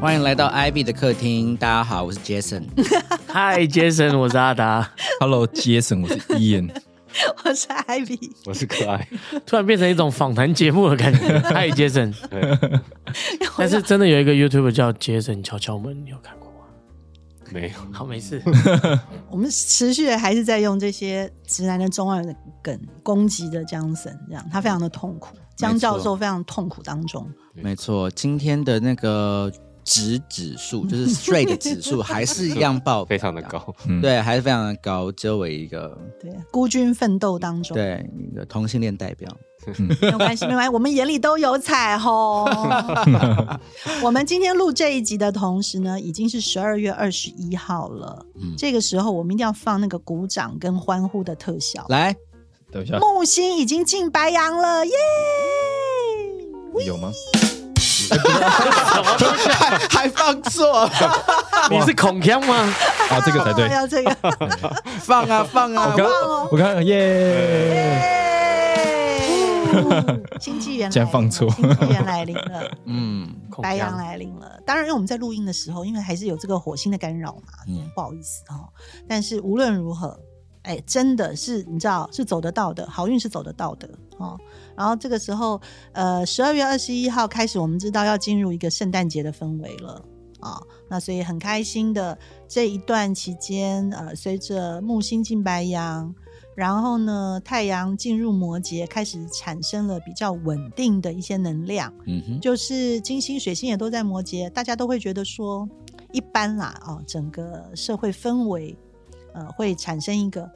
欢迎来到 Ivy 的客厅，大家好，我是 Jason。嗨，Jason，我是阿达。Hello，Jason，我是 Ian。我是 Ivy，我是可爱，突然变成一种访谈节目的感觉。嗨，Jason。但是真的有一个 YouTube 叫 Jason 敲敲门，你有看过吗？没有，好，没事。我们持续的还是在用这些直男的中二的梗攻击的江森，这样他非常的痛苦，江教授非常痛苦当中。没错，今天的那个值指数就是 straight 指数还是一样爆，非常的，高，对，还是非常的高，作为一个，对，孤军奋斗当中，对，一个同性恋代表。没有关系，没关系，我们眼里都有彩虹。我们今天录这一集的同时呢，已经是十二月二十一号了。嗯这个时候我们一定要放那个鼓掌跟欢呼的特效。来，等一下，木星已经进白羊了，耶！有吗？还还放错，你是孔锵吗？啊，这个才对。要这个。放啊放啊我，刚哦我刚耶，耶！新纪元来临了竟然放错新纪元来临了，嗯，白羊锵。来临了。当然，因为我们在录音的时候，因为还是有这个火星的干扰嘛，嗯不好意思哦。但是无论如何，哎，真的是你知道是走得到的，好运是走得到的哦。然后这个时候，呃，十二月二十一号开始，我们知道要进入一个圣诞节的氛围了。啊、那所以很开心的这一段期间，呃，随着木星进白羊，然后呢，太阳进入摩羯，开始产生了比较稳定的一些能量。嗯哼，就是金星、水星也都在摩羯，大家都会觉得说，一般啦，哦，整个社会氛围，呃，会产生一个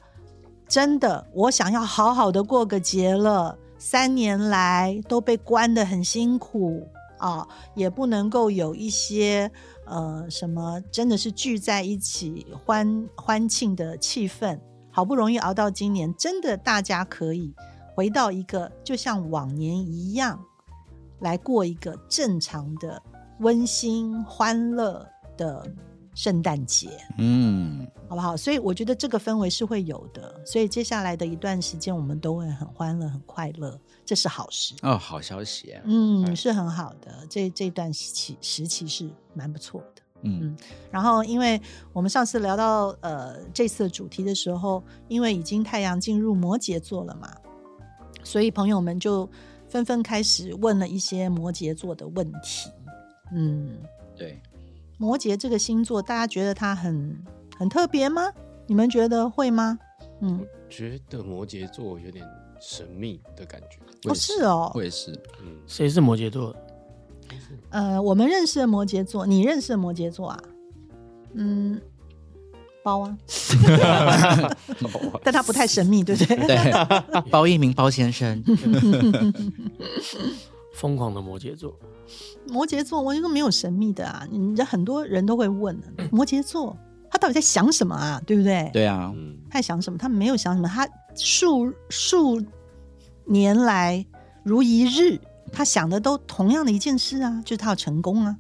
真的，我想要好好的过个节了，三年来都被关得很辛苦啊，也不能够有一些呃什么，真的是聚在一起欢欢庆的气氛，好不容易熬到今年，真的大家可以回到一个就像往年一样。来过一个正常的、温馨、欢乐的圣诞节，嗯，好不好？所以我觉得这个氛围是会有的。所以接下来的一段时间，我们都会很欢乐、很快乐，这是好事。哦，好消息啊，嗯，是很好的。这这段时期时期是蛮不错的。嗯然后，因为我们上次聊到呃这次的主题的时候，因为已经太阳进入摩羯座了嘛，所以朋友们就纷纷开始问了一些摩羯座的问题。嗯，对，摩羯这个星座，大家觉得它很很特别吗？你们觉得会吗？嗯，觉得摩羯座有点神秘的感觉，哦，是哦，我也是，嗯，谁是摩羯座的？呃，我们认识的摩羯座，你认识的摩羯座啊？嗯，包啊，但他不太神秘，对不对？对，包一鸣包先生，疯狂的摩羯座。摩羯座，我觉得没有神秘的啊，你这很多人都会问的摩羯座他到底在想什么啊？对不对？对啊，嗯，他在想什么？他没有想什么，他数数年来如一日，他想的都同样的一件事啊，就是他要成功啊，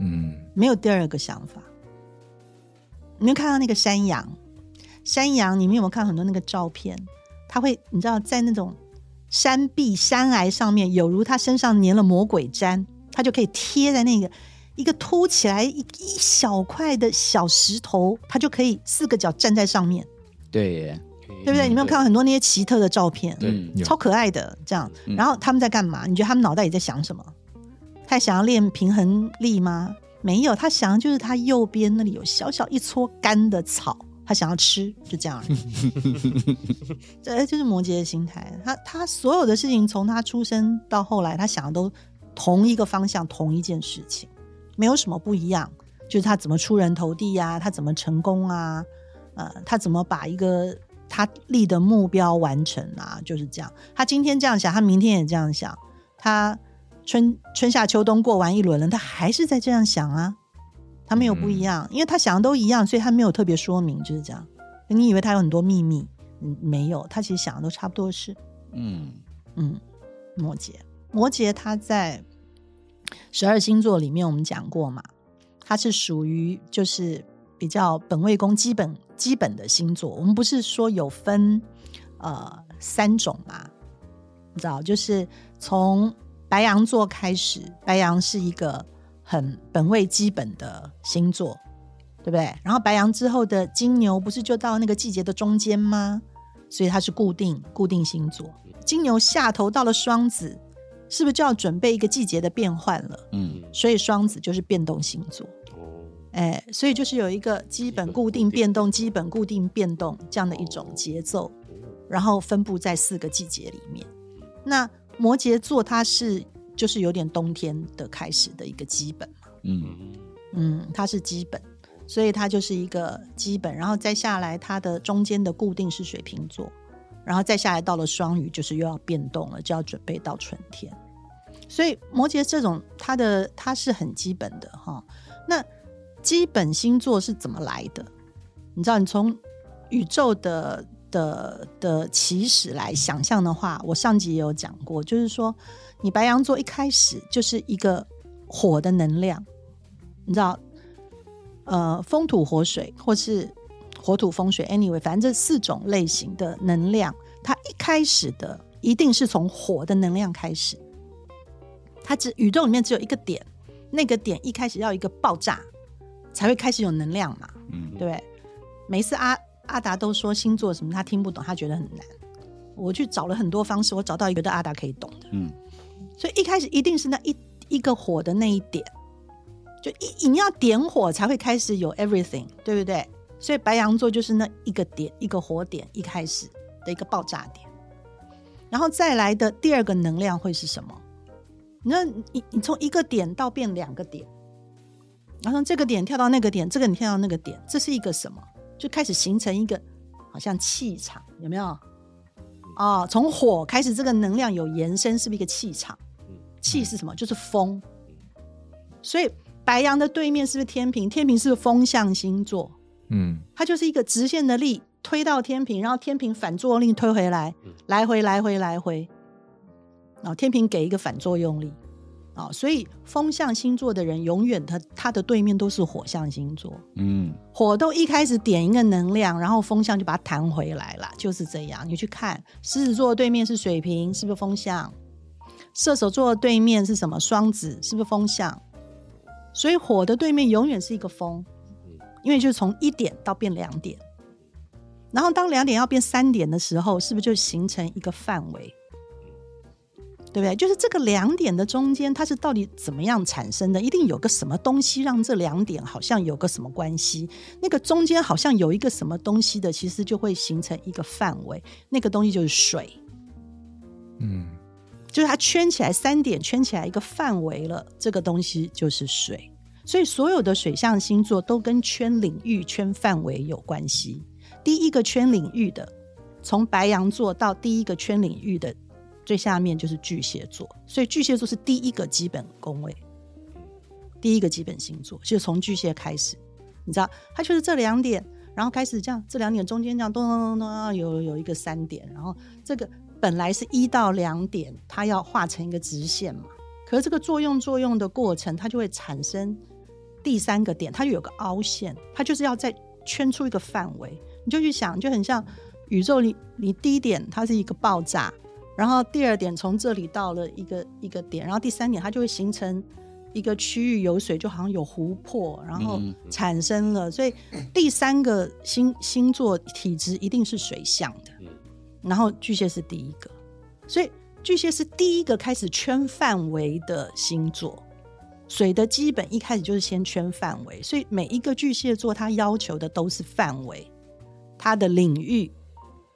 嗯，没有第二个想法。你们看到那个山羊，山羊，你们有没有看很多那个照片？他会，你知道，在那种山壁、山崖上面，有如他身上粘了魔鬼毡，他就可以贴在那个一个凸起来一一小块的小石头，他就可以四个脚站在上面，对耶，对不对？你没有看到很多那些奇特的照片？嗯，超可爱的这样。嗯然后他们在干嘛？你觉得他们脑袋里在想什么？他想要练平衡力吗？没有，他想的就是他右边那里有小小一撮干的草，他想要吃，就这样而已。这就是摩羯的心态。他他所有的事情，从他出生到后来，他想的都同一个方向，同一件事情，没有什么不一样。就是他怎么出人头地呀、他怎么成功啊？呃，他怎么把一个他立的目标完成啊？就是这样。他今天这样想，他明天也这样想。他春春夏秋冬过完一轮了，他还是在这样想啊。他没有不一样，因为他想的都一样，所以他没有特别说明，就是这样。你以为他有很多秘密？嗯，没有，他其实想的都差不多是。嗯嗯，摩羯，摩羯他在十二星座里面，我们讲过嘛，他是属于就是比较本位宫基本基本的星座。我们不是说有分呃三种嘛？你知道，就是从白羊座开始，白羊是一个很本位基本的星座，对不对？然后白羊之后的金牛不是就到那个季节的中间吗？所以它是固定固定星座。金牛下头到了双子，是不是就要准备一个季节的变换了？嗯所以双子就是变动星座。哦，哎，所以就是有一个基本固定变动、基本固定变动这样的一种节奏，然后分布在四个季节里面。那摩羯座它是就是有点冬天的开始的一个基本嘛，嗯嗯，嗯，它是基本，所以它就是一个基本，然后再下来它的中间的固定是水瓶座，然后再下来到了双鱼，就是又要变动了，就要准备到春天。所以摩羯这种它的它是很基本的哈。那基本星座是怎么来的？你知道，你从宇宙的的的起始来想象的话，我上集也有讲过，就是说，你白羊座一开始就是一个火的能量，你知道，呃，风土火水，或是火土风水，anyway，反正这四种类型的能量，它一开始的一定是从火的能量开始，它只宇宙里面只有一个点，那个点一开始要一个爆炸，才会开始有能量嘛，嗯对不对？每一次阿阿达都说星座什么他听不懂，他觉得很难。我去找了很多方式，我找到一个阿达可以懂的。嗯所以一开始一定是那一一个火的那一点，就一你要点火才会开始有 everything，对不对？所以白羊座就是那一个点，一个火点，一开始的一个爆炸点。然后再来的第二个能量会是什么？那你你从一个点到变两个点，然后从这个点跳到那个点，这个你跳到那个点，这是一个什么？就开始形成一个好像气场，有没有？哦，从火开始，这个能量有延伸，是不是一个气场？气是什么？就是风。所以白羊的对面是不是天平？天平是不是风象星座？嗯它就是一个直线的力推到天平，然后天平反作用力推回来，来回来回来回，然后天平给一个反作用力啊、所以风象星座的人永远他他的对面都是火象星座，嗯火都一开始点一个能量，然后风象就把它弹回来了，就是这样。你去看狮子座的对面是水瓶，是不是风象？射手座的对面是什么？双子，是不是风象？所以火的对面永远是一个风，因为就是从一点到变两点，然后当两点要变三点的时候，是不是就形成一个范围？对不对？就是这个两点的中间，它是到底怎么样产生的？一定有个什么东西让这两点好像有个什么关系？那个中间好像有一个什么东西的，其实就会形成一个范围。那个东西就是水，嗯就是它圈起来三点，圈起来一个范围了，这个东西就是水。所以所有的水象星座都跟圈领域、圈范围有关系。第一个圈领域的，从白羊座到第一个圈领域的最下面就是巨蟹座，所以巨蟹座是第一个基本宫位，第一个基本星座，就从巨蟹开始。你知道，它就是这两点，然后开始这样，这两点中间这样咚咚咚咚，有有一个三点，然后这个本来是一到两点，它要画成一个直线嘛。可是这个作用作用的过程，它就会产生第三个点，它就有个凹陷，它就是要再圈出一个范围。你就去想，就很像宇宙里，你第一点它是一个爆炸，然后第二点从这里到了一个一个点，然后第三点它就会形成一个区域有水，就好像有湖泊，然后嗯产生了。所以第三个星星座体质一定是水象的，然后巨蟹是第一个，所以巨蟹是第一个开始圈范围的星座。水的基本一开始就是先圈范围，所以每一个巨蟹座它要求的都是范围，它的领域，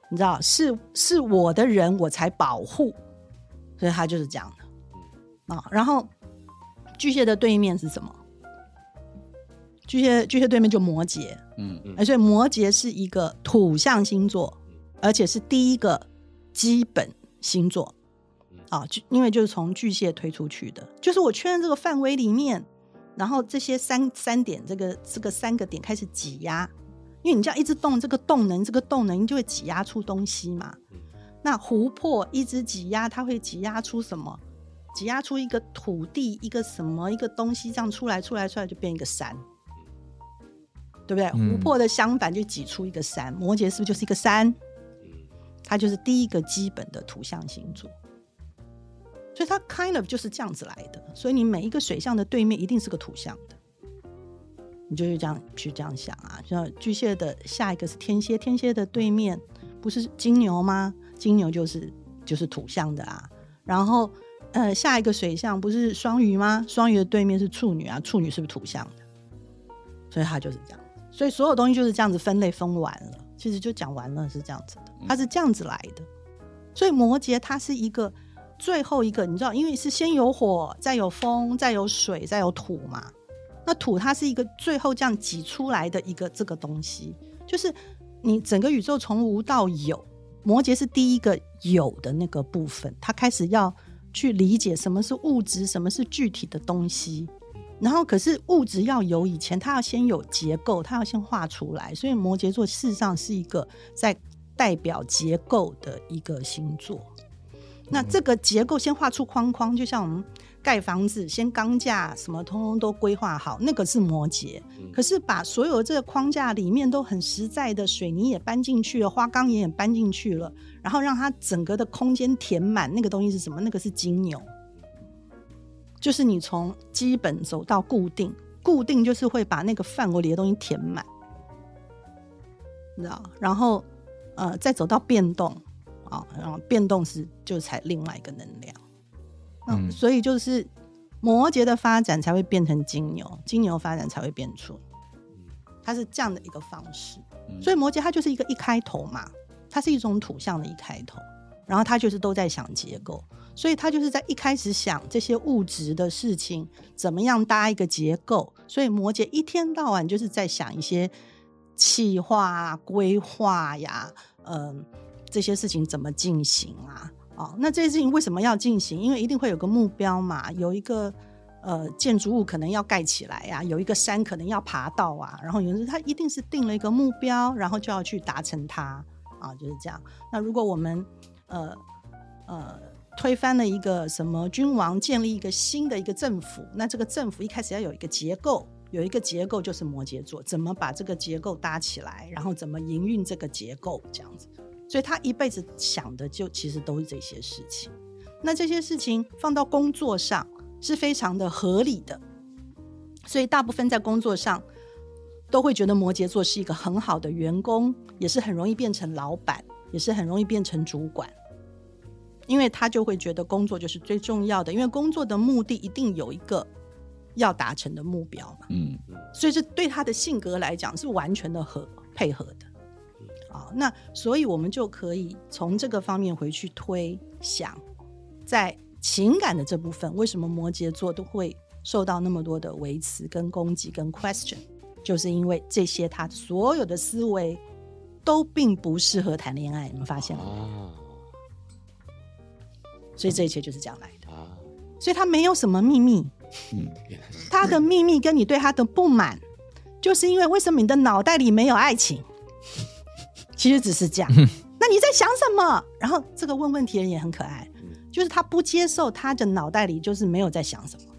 你知道是是我的人我才保护，所以他就是这样的啊。然后巨蟹的对面是什么？巨蟹巨蟹对面就摩羯，嗯嗯，所以摩羯是一个土象星座，而且是第一个基本星座啊，就因为就是从巨蟹推出去的，就是我确认这个范围里面，然后这些三三点，这个这个三个点开始挤压，因为你这样一直动，这个动能，这个动能就会挤压出东西嘛。那湖泊一直挤压，它会挤压出什么？挤压出一个土地，一个什么一个东西，这样出来，出来，出来就变一个山。对不对？嗯湖泊的相反就挤出一个山，摩羯是不是就是一个山？它就是第一个基本的土象星座。所以它 kind of 就是这样子来的。所以你每一个水象的对面一定是个土象的，你就是这样去这样想啊。像巨蟹的下一个是天蝎，天蝎的对面不是金牛吗？金牛就是就是土象的啊。然后呃，下一个水象不是双鱼吗？双鱼的对面是处女啊，处女是不是土象的？所以它就是这样。所以所有东西就是这样子分类分完了，其实就讲完了是这样子的，它是这样子来的。所以摩羯它是一个最后一个，你知道，因为是先有火，再有风，再有水，再有土嘛。那土它是一个最后这样挤出来的一个这个东西，就是你整个宇宙从无到有，摩羯是第一个有的那个部分，它开始要去理解什么是物质，什么是具体的东西。然后，可是物质要有以前，它要先有结构，它要先画出来。所以摩羯座事实上是一个在代表结构的一个星座。那这个结构先画出框框，就像我们盖房子，先钢架什么通通都规划好，那个是摩羯。可是把所有这个框架里面都很实在的水泥也搬进去了，花岗岩也搬进去了，然后让它整个的空间填满，那个东西是什么？那个是金牛。就是你从基本走到固定，固定就是会把那个范围里的东西填满，你知道？然后呃，再走到变动啊，然后变动是就才另外一个能量。嗯，所以就是摩羯的发展才会变成金牛，金牛发展才会变出，它是这样的一个方式。所以摩羯它就是一个一开头嘛，它是一种土象的一开头，然后它就是都在想结构。所以它就是在一开始想这些物质的事情，怎么样搭一个结构。所以摩羯一天到晚就是在想一些企划、规划呀，嗯，这些事情怎么进行啊？哦，那这件事情为什么要进行？因为一定会有个目标嘛，有一个呃建筑物可能要盖起来呀，有一个山可能要爬到啊，然后有时他一定是定了一个目标，然后就要去达成它啊，就是这样。那如果我们呃呃。推翻了一个什么君王，建立一个新的一个政府。那这个政府一开始要有一个结构，有一个结构就是摩羯座，怎么把这个结构搭起来，然后怎么营运这个结构，这样子。所以他一辈子想的就其实都是这些事情。那这些事情放到工作上是非常的合理的，所以大部分在工作上都会觉得摩羯座是一个很好的员工，也是很容易变成老板，也是很容易变成主管。因为他就会觉得工作就是最重要的，因为工作的目的一定有一个要达成的目标嘛。嗯，所以这对他的性格来讲是完全的合配合的。啊，那所以我们就可以从这个方面回去推想，在情感的这部分，为什么摩羯座都会受到那么多的维持、跟攻击、跟 question，就是因为这些他所有的思维都并不适合谈恋爱，你们发现了吗？所以这一切就是这样来的啊！所以他没有什么秘密，嗯，他的秘密跟你对他的不满，就是因为为什么你的脑袋里没有爱情？其实只是这样。那你在想什么？然后这个问问题人也很可爱，就是他不接受他的脑袋里就是没有在想什么，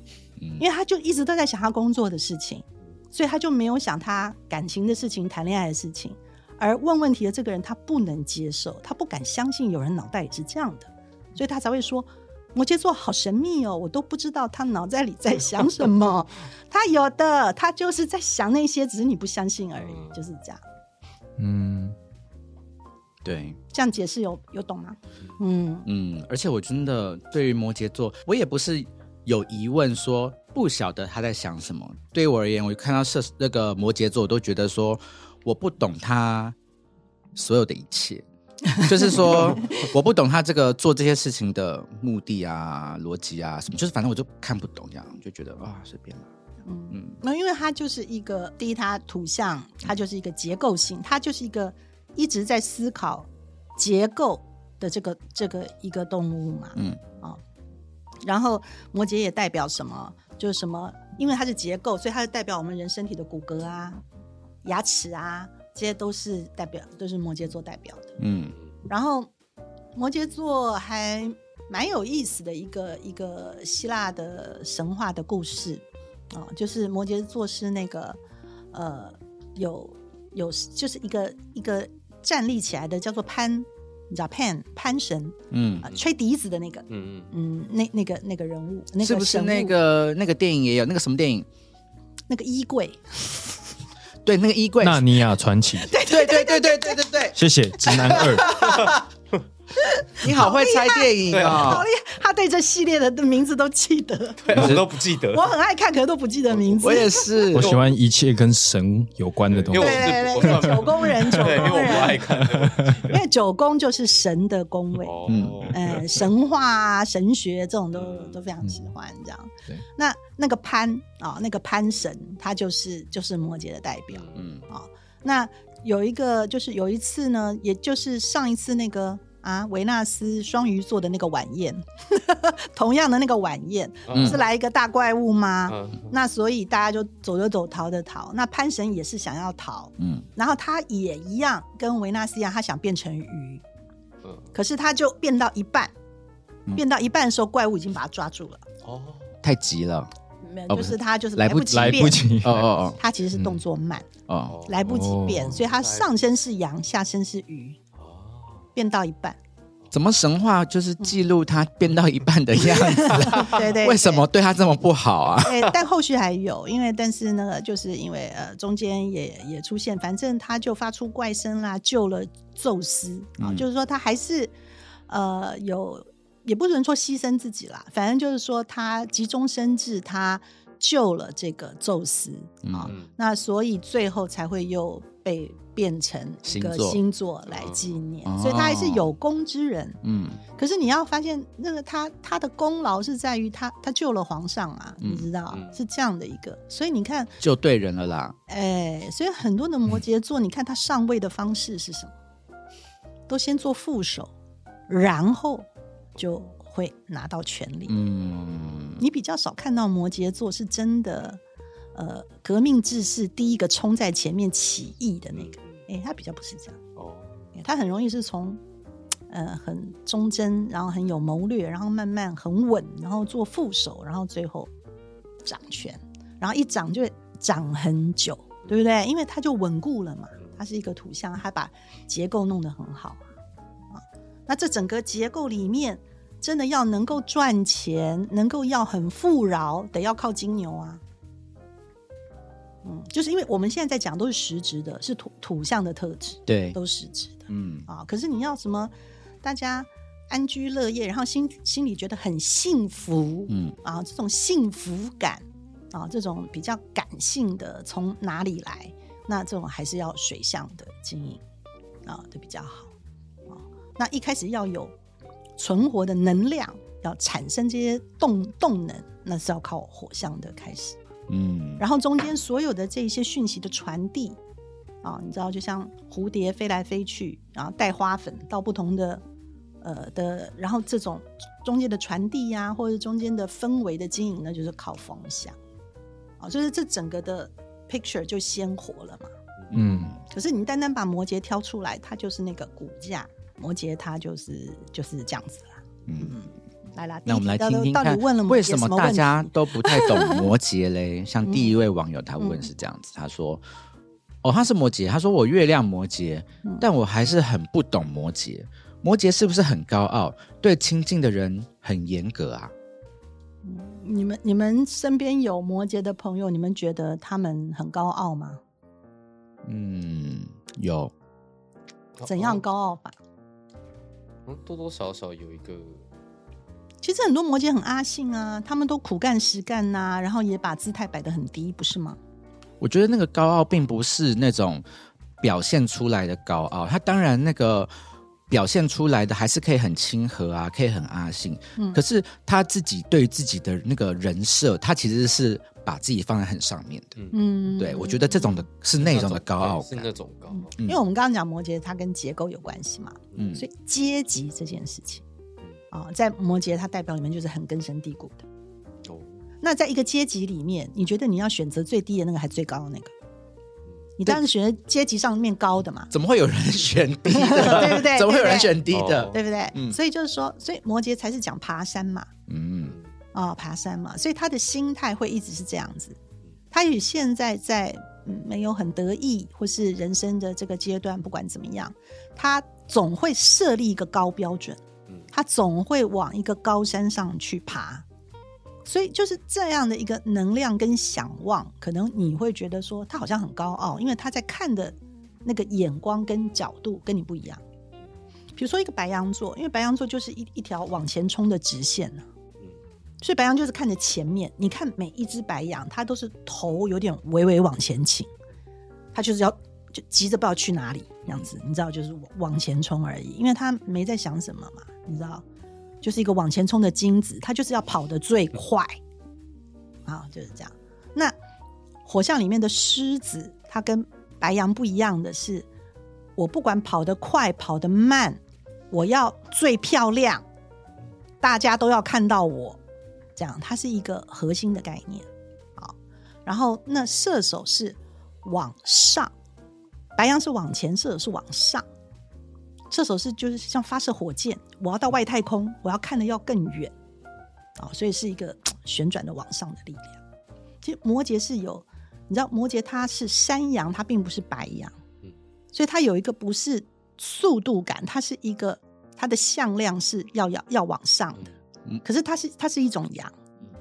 因为他就一直都在想他工作的事情，所以他就没有想他感情的事情、谈恋爱的事情。而问问题的这个人，他不能接受，他不敢相信有人脑袋也是这样的。所以他才会说摩羯座好神秘哦，我都不知道他脑袋里在想什么。他有的，他就是在想那些，只是你不相信而已，就是这样。嗯，对，这样解释有有懂吗？嗯嗯，而且我真的对于摩羯座，我也不是有疑问，说不晓得他在想什么。对于我而言，我看到射那个摩羯座，我都觉得说我不懂他所有的一切。就是说，我不懂他这个做这些事情的目的啊、逻辑啊什么，就是反正我就看不懂，这样就觉得啊，随便吧。嗯嗯，那因为他就是一个第一，他图像，它就是一个结构性，它就是一个一直在思考结构的这个这个一个动物嘛。嗯啊，然后摩羯也代表什么？就是什么？因为它是结构，所以它是代表我们人身体的骨骼啊、牙齿啊。这些都是代表，都是摩羯座代表的。嗯，然后摩羯座还蛮有意思的一个一个希腊的神话的故事啊，就是摩羯座是那个呃有有就是一个一个站立起来的叫做潘你知道潘潘神嗯啊、，吹笛子的那个，嗯嗯，嗯，那那个那个人物，那个是不是那个那个电影也有那个什么电影？那个衣柜？对，那个衣柜。纳尼亚传奇，对对对对对对对对，谢谢直男二，你好会猜电影哦。好厉害，他对这系列的名字都记得。对，我都不记得，我很爱看，可是都不记得名字。我也是我，喜欢一切跟神有关的东西因为。对对对对，九宫人，九对，因为宫我不爱，看，因为九宫就是神的宫位。嗯哦，呃，神话啊、神学这种都都非常喜欢这样。那那个潘啊、那个潘神，他就是就是摩羯的代表嗯啊、那有一个就是有一次呢，也就是上一次那个啊维纳斯双鱼座的那个晚宴，同样的那个晚宴，嗯不是来一个大怪物吗？嗯那所以大家就走着走，逃着逃。那潘神也是想要逃，嗯然后他也一样跟维纳斯一样，他想变成鱼，嗯，可是他就变到一半，嗯变到一半的时候，怪物已经把他抓住了。哦，太急了。没有，哦就是他就是来不不及变，来不及，哦哦 他其实是动作慢，哦哦，来不及变，哦所以他上身是羊，下身是鱼，哦，变到一半。怎么神话就是记录他变到一半的样子？对对，为什么对他这么不好啊？对？对，但后续还有，因为但是那个就是因为呃中间也也出现，反正他就发出怪声啦，救了宙斯啊，嗯就是说他还是呃有，也不能说牺牲自己啦，反正就是说他急中生智，他救了这个宙斯啊。那所以最后才会又被变成一个星座来纪念，哦所以他还是有功之人。嗯可是你要发现，那个他他的功劳是在于他他救了皇上啊，嗯你知道、嗯是这样的一个。所以你看，就对人了啦。哎，所以很多的摩羯座，你看他上位的方式是什么？都先做副手，然后就会拿到权力。嗯，你比较少看到摩羯座是真的，呃，革命志士第一个冲在前面起义的那个。哎、他比较不是这样，哦，诶他很容易是从，呃，很忠贞，然后很有谋略，然后慢慢很稳，然后做副手，然后最后掌权，然后一掌就会掌很久，对不对？因为他就稳固了嘛，他是一个土象，他把结构弄得很好啊。啊那这整个结构里面，真的要能够赚钱，能够要很富饶，得要靠金牛啊。嗯，就是因为我们现在在讲都是实质的，是土土象的特质，对，都是实质的嗯啊。可是你要什么，大家安居乐业，然后心心里觉得很幸福，嗯啊，这种幸福感啊，这种比较感性的从哪里来？那这种还是要水象的经营啊，的比较好啊。那一开始要有存活的能量，要产生这些动动能，那是要靠火象的开始。嗯，然后中间所有的这些讯息的传递啊，你知道，就像蝴蝶飞来飞去，然后带花粉到不同的呃的，然后这种中间的传递呀、或者中间的氛围的经营呢，就是靠风向啊，就是这整个的 picture 就鲜活了嘛。嗯，可是你单单把摩羯挑出来，它就是那个骨架，摩羯他就是就是这样子啦。嗯。嗯，来啦，那我们来听听看到底问了，为什么大家都不太懂摩羯嘞？像第一位网友他问是这样子，他说：“哦，他是摩羯，他说我月亮摩羯，嗯但我还是很不懂摩羯。摩羯是不是很高傲，对亲近的人很严格啊？你们你们身边有摩羯的朋友，你们觉得他们很高傲吗？嗯，有，怎样高傲法？嗯？多多少少有一个，其实很多摩羯很阿信啊，他们都苦干实干呐、然后也把姿态摆得很低，不是吗？我觉得那个高傲并不是那种表现出来的高傲，他当然那个表现出来的还是可以很亲和啊，可以很阿信。嗯可是他自己对自己的那个人设，他其实是把自己放在很上面的。嗯，对，我觉得这种的是那种的高傲感是那。种高傲，嗯因为我们刚刚讲摩羯，它跟结构有关系嘛，嗯所以阶级这件事情啊、在摩羯它代表里面就是很根深蒂固的。哦，那在一个阶级里面，你觉得你要选择最低的那个还是最高的那个？你当然是选择阶级上面高的嘛，怎么会有人选低的？对不对怎么会有人选低的？哦对不对？嗯所以就是说，所以摩羯才是讲爬山嘛，嗯哦、爬山嘛，所以他的心态会一直是这样子。他与现在在嗯没有很得意，或是人生的这个阶段，不管怎么样，他总会设立一个高标准，嗯他总会往一个高山上去爬。所以就是这样的一个能量跟想望，可能你会觉得说他好像很高傲，因为他在看的那个眼光跟角度跟你不一样。比如说一个白羊座，因为白羊座就是一一条往前冲的直线呢、嗯所以白羊就是看着前面。你看每一只白羊，它都是头有点微微往前倾，它就是要就急着不知道去哪里这样子，你知道，就是往往前冲而已，因为它没在想什么嘛，你知道，就是一个往前冲的精子，它就是要跑得最快啊，就是这样。那火象里面的狮子，它跟白羊不一样的是，我不管跑得快跑得慢，我要最漂亮，大家都要看到我，这样它是一个核心的概念。好，然后那射手是往上，白羊是往前，射手是往上。射手是就是像发射火箭，我要到外太空，我要看的要更远，啊、所以是一个 旋转的往上的力量。其实摩羯是有，你知道摩羯它是山羊，它并不是白羊，嗯。所以它有一个不是速度感，它是一个它的向量是要要要往上的，嗯。可是它是它是一种羊，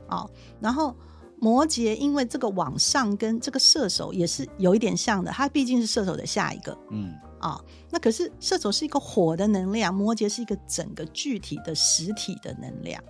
哦，然后摩羯因为这个往上跟这个射手也是有一点像的，它毕竟是射手的下一个，嗯啊、那可是射手是一个火的能量，摩羯是一个整个具体的实体的能量，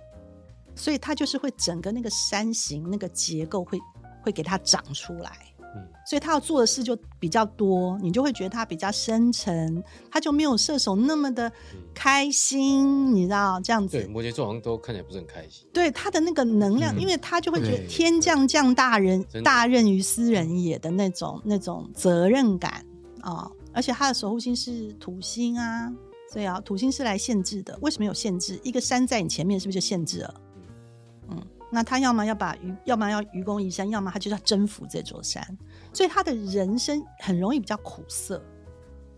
所以它就是会整个那个山形那个结构会会给它长出来。嗯所以他要做的事就比较多，你就会觉得他比较深沉，他就没有射手那么的开心，你知道这样子。对，摩羯座好像都看起来不是很开心。对他的那个能量，嗯因为他就会觉得天降降大人大任于斯人也的那种那种责任感啊、而且他的守护星是土星啊，所以啊，土星是来限制的。为什么有限制？一个山在你前面，是不是就限制了？嗯，那他要么要把愚，要么要愚公移山，要么他就要征服这座山，所以他的人生很容易比较苦涩。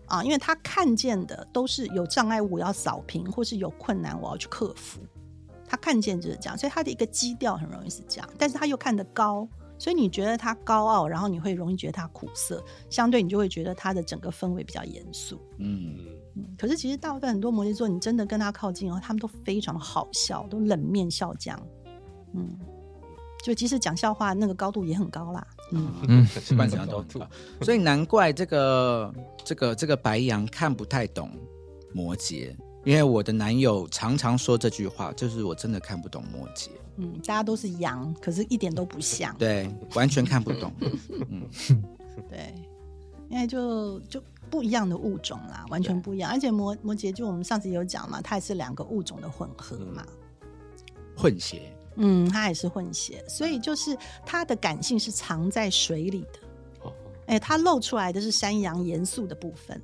啊，因为他看见的都是有障碍物我要扫平，或是有困难我要去克服。他看见就是这样，所以他的一个基调很容易是这样，但是他又看得高，所以你觉得他高傲，然后你会容易觉得他苦涩，相对你就会觉得他的整个氛围比较严肃。嗯，嗯，嗯，可是其实大部分很多摩羯座，你真的跟他靠近哦，他们都非常的好笑，都冷面笑匠。嗯，就即使讲笑话，那个高度也很高啦。嗯，嗯，不管怎样都很高，所以难怪这个这个这个白羊看不太懂摩羯，因为我的男友常常说这句话，就是我真的看不懂摩羯，嗯，大家都是羊，可是一点都不像。对，完全看不懂。嗯，对，因为就就不一样的物种啦，完全不一样。而且摩摩羯就我们上次有讲嘛，它也是两个物种的混合嘛。混血，嗯，它也是混血，所以就是它的感性是藏在水里的。哦，哎，它露出来的是山羊严肃的部分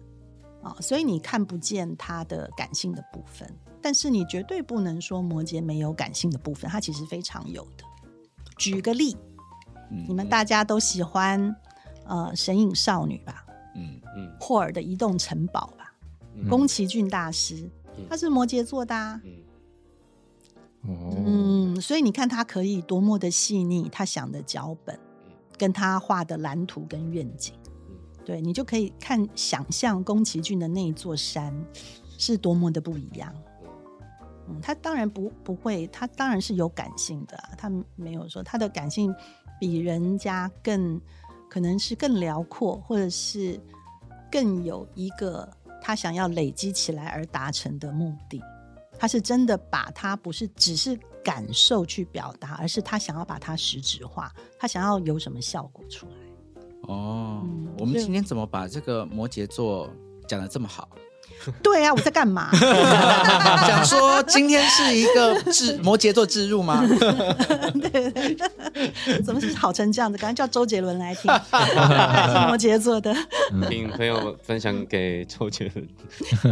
啊、所以你看不见它的感性的部分。但是你绝对不能说摩羯没有感性的部分，它其实非常有的。举个例，嗯你们大家都喜欢呃《神隐少女》吧，嗯嗯。霍尔的《移动城堡》吧，嗯。宫崎骏大师嗯，他是摩羯座的、啊。嗯。哦，嗯，所以你看他可以多么的细腻，他想的脚本，跟他画的蓝图跟愿景，嗯。对你就可以看想象宫崎骏的那一座山是多么的不一样。嗯，他当然不不会，他当然是有感性的、啊，他没有说他的感性比人家更可能是更辽阔，或者是更有一个他想要累积起来而达成的目的。他是真的把他不是只是感受去表达，而是他想要把它实质化，他想要有什么效果出来。哦嗯，我们今天怎么把这个摩羯座讲的这么好？对啊，我在干嘛？想说今天是一个置摩羯座置入吗？对 对对，怎么是好成这样子？赶快叫周杰伦来听，是摩羯座的。请朋友分享给周杰伦。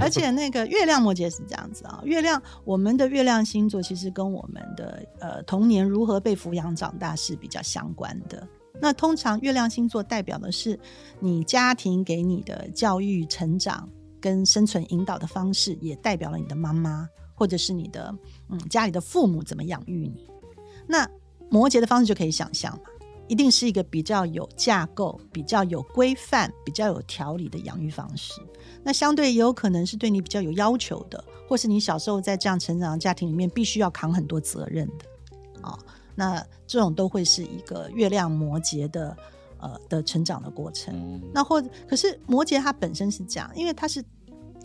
而且那个月亮摩羯是这样子啊，月亮我们的月亮星座其实跟我们的呃童年如何被抚养长大是比较相关的。那通常月亮星座代表的是你家庭给你的教育、成长跟生存引导的方式，也代表了你的妈妈或者是你的嗯家里的父母怎么养育你。那摩羯的方式就可以想象嘛，一定是一个比较有架构、比较有规范、比较有条理的养育方式。那相对也有可能是对你比较有要求的，或是你小时候在这样成长的家庭里面，必须要扛很多责任的啊、那这种都会是一个月亮摩羯的呃的成长的过程。嗯那或者，可是摩羯它本身是这样，因为它是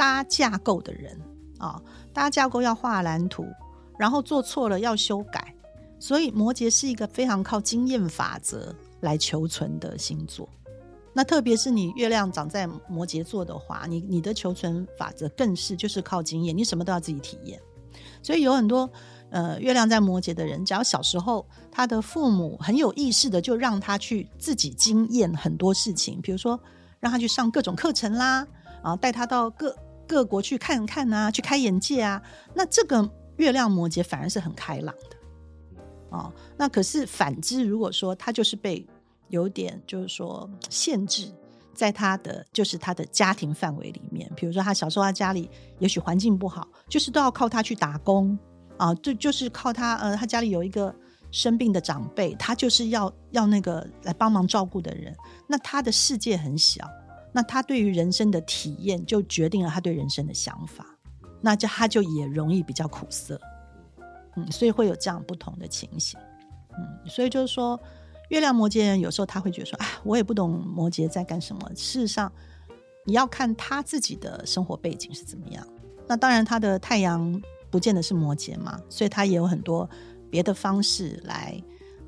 搭架构的人啊、搭架构要画蓝图，然后做错了要修改，所以摩羯是一个非常靠经验法则来求存的星座。那特别是你月亮长在摩羯座的话，你你的求存法则更是就是靠经验，你什么都要自己体验。所以有很多呃月亮在摩羯的人，只要小时候他的父母很有意识的就让他去自己经验很多事情，比如说让他去上各种课程啦，啊，带他到各各国去看看啊，去开眼界啊。那这个月亮摩羯反而是很开朗的，哦，那可是反之，如果说他就是被有点就是说限制。在他的就是他的家庭范围里面，比如说他小时候他家里也许环境不好，就是都要靠他去打工啊，就就是靠他呃，他家里有一个生病的长辈，他就是要要那个来帮忙照顾的人，那他的世界很小，那他对于人生的体验就决定了他对人生的想法，那就他就也容易比较苦涩，嗯，所以会有这样不同的情形，嗯，所以就是说。月亮摩羯人有时候他会觉得说：“啊，我也不懂摩羯在干什么。”事实上，你要看他自己的生活背景是怎么样。那当然，他的太阳不见得是摩羯嘛，所以他也有很多别的方式来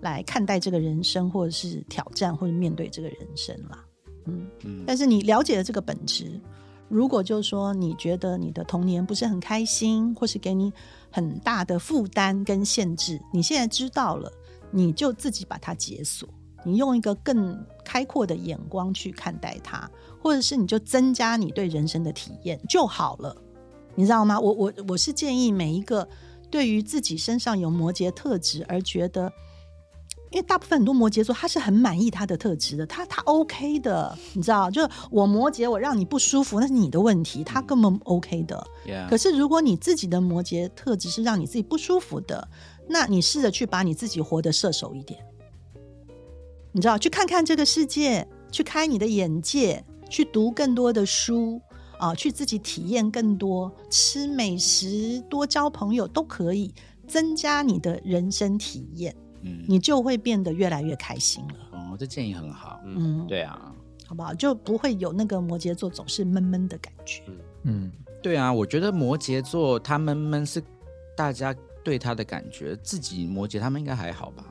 来看待这个人生，或者是挑战，或者面对这个人生啦。嗯，嗯但是你了解了这个本质，如果就是说你觉得你的童年不是很开心，或是给你很大的负担跟限制，你现在知道了。你就自己把它解锁，你用一个更开阔的眼光去看待它，或者是你就增加你对人生的体验就好了，你知道吗？我我我是建议每一个对于自己身上有摩羯特质而觉得，因为大部分很多摩羯座他是很满意他的特质的，他他 OK 的，你知道，就是我摩羯我让你不舒服那是你的问题，他根本 OK 的。可是如果你自己的摩羯特质是让你自己不舒服的，那你试着去把你自己活得射手一点，你知道，去看看这个世界，去开你的眼界，去读更多的书啊，去自己体验更多，吃美食，多交朋友都可以增加你的人生体验，嗯，你就会变得越来越开心了。哦，这建议很好。嗯，对啊，好不好？就不会有那个摩羯座总是闷闷的感觉。嗯，对啊，我觉得摩羯座他闷闷是大家对他的感觉，自己摩羯他们应该还好吧？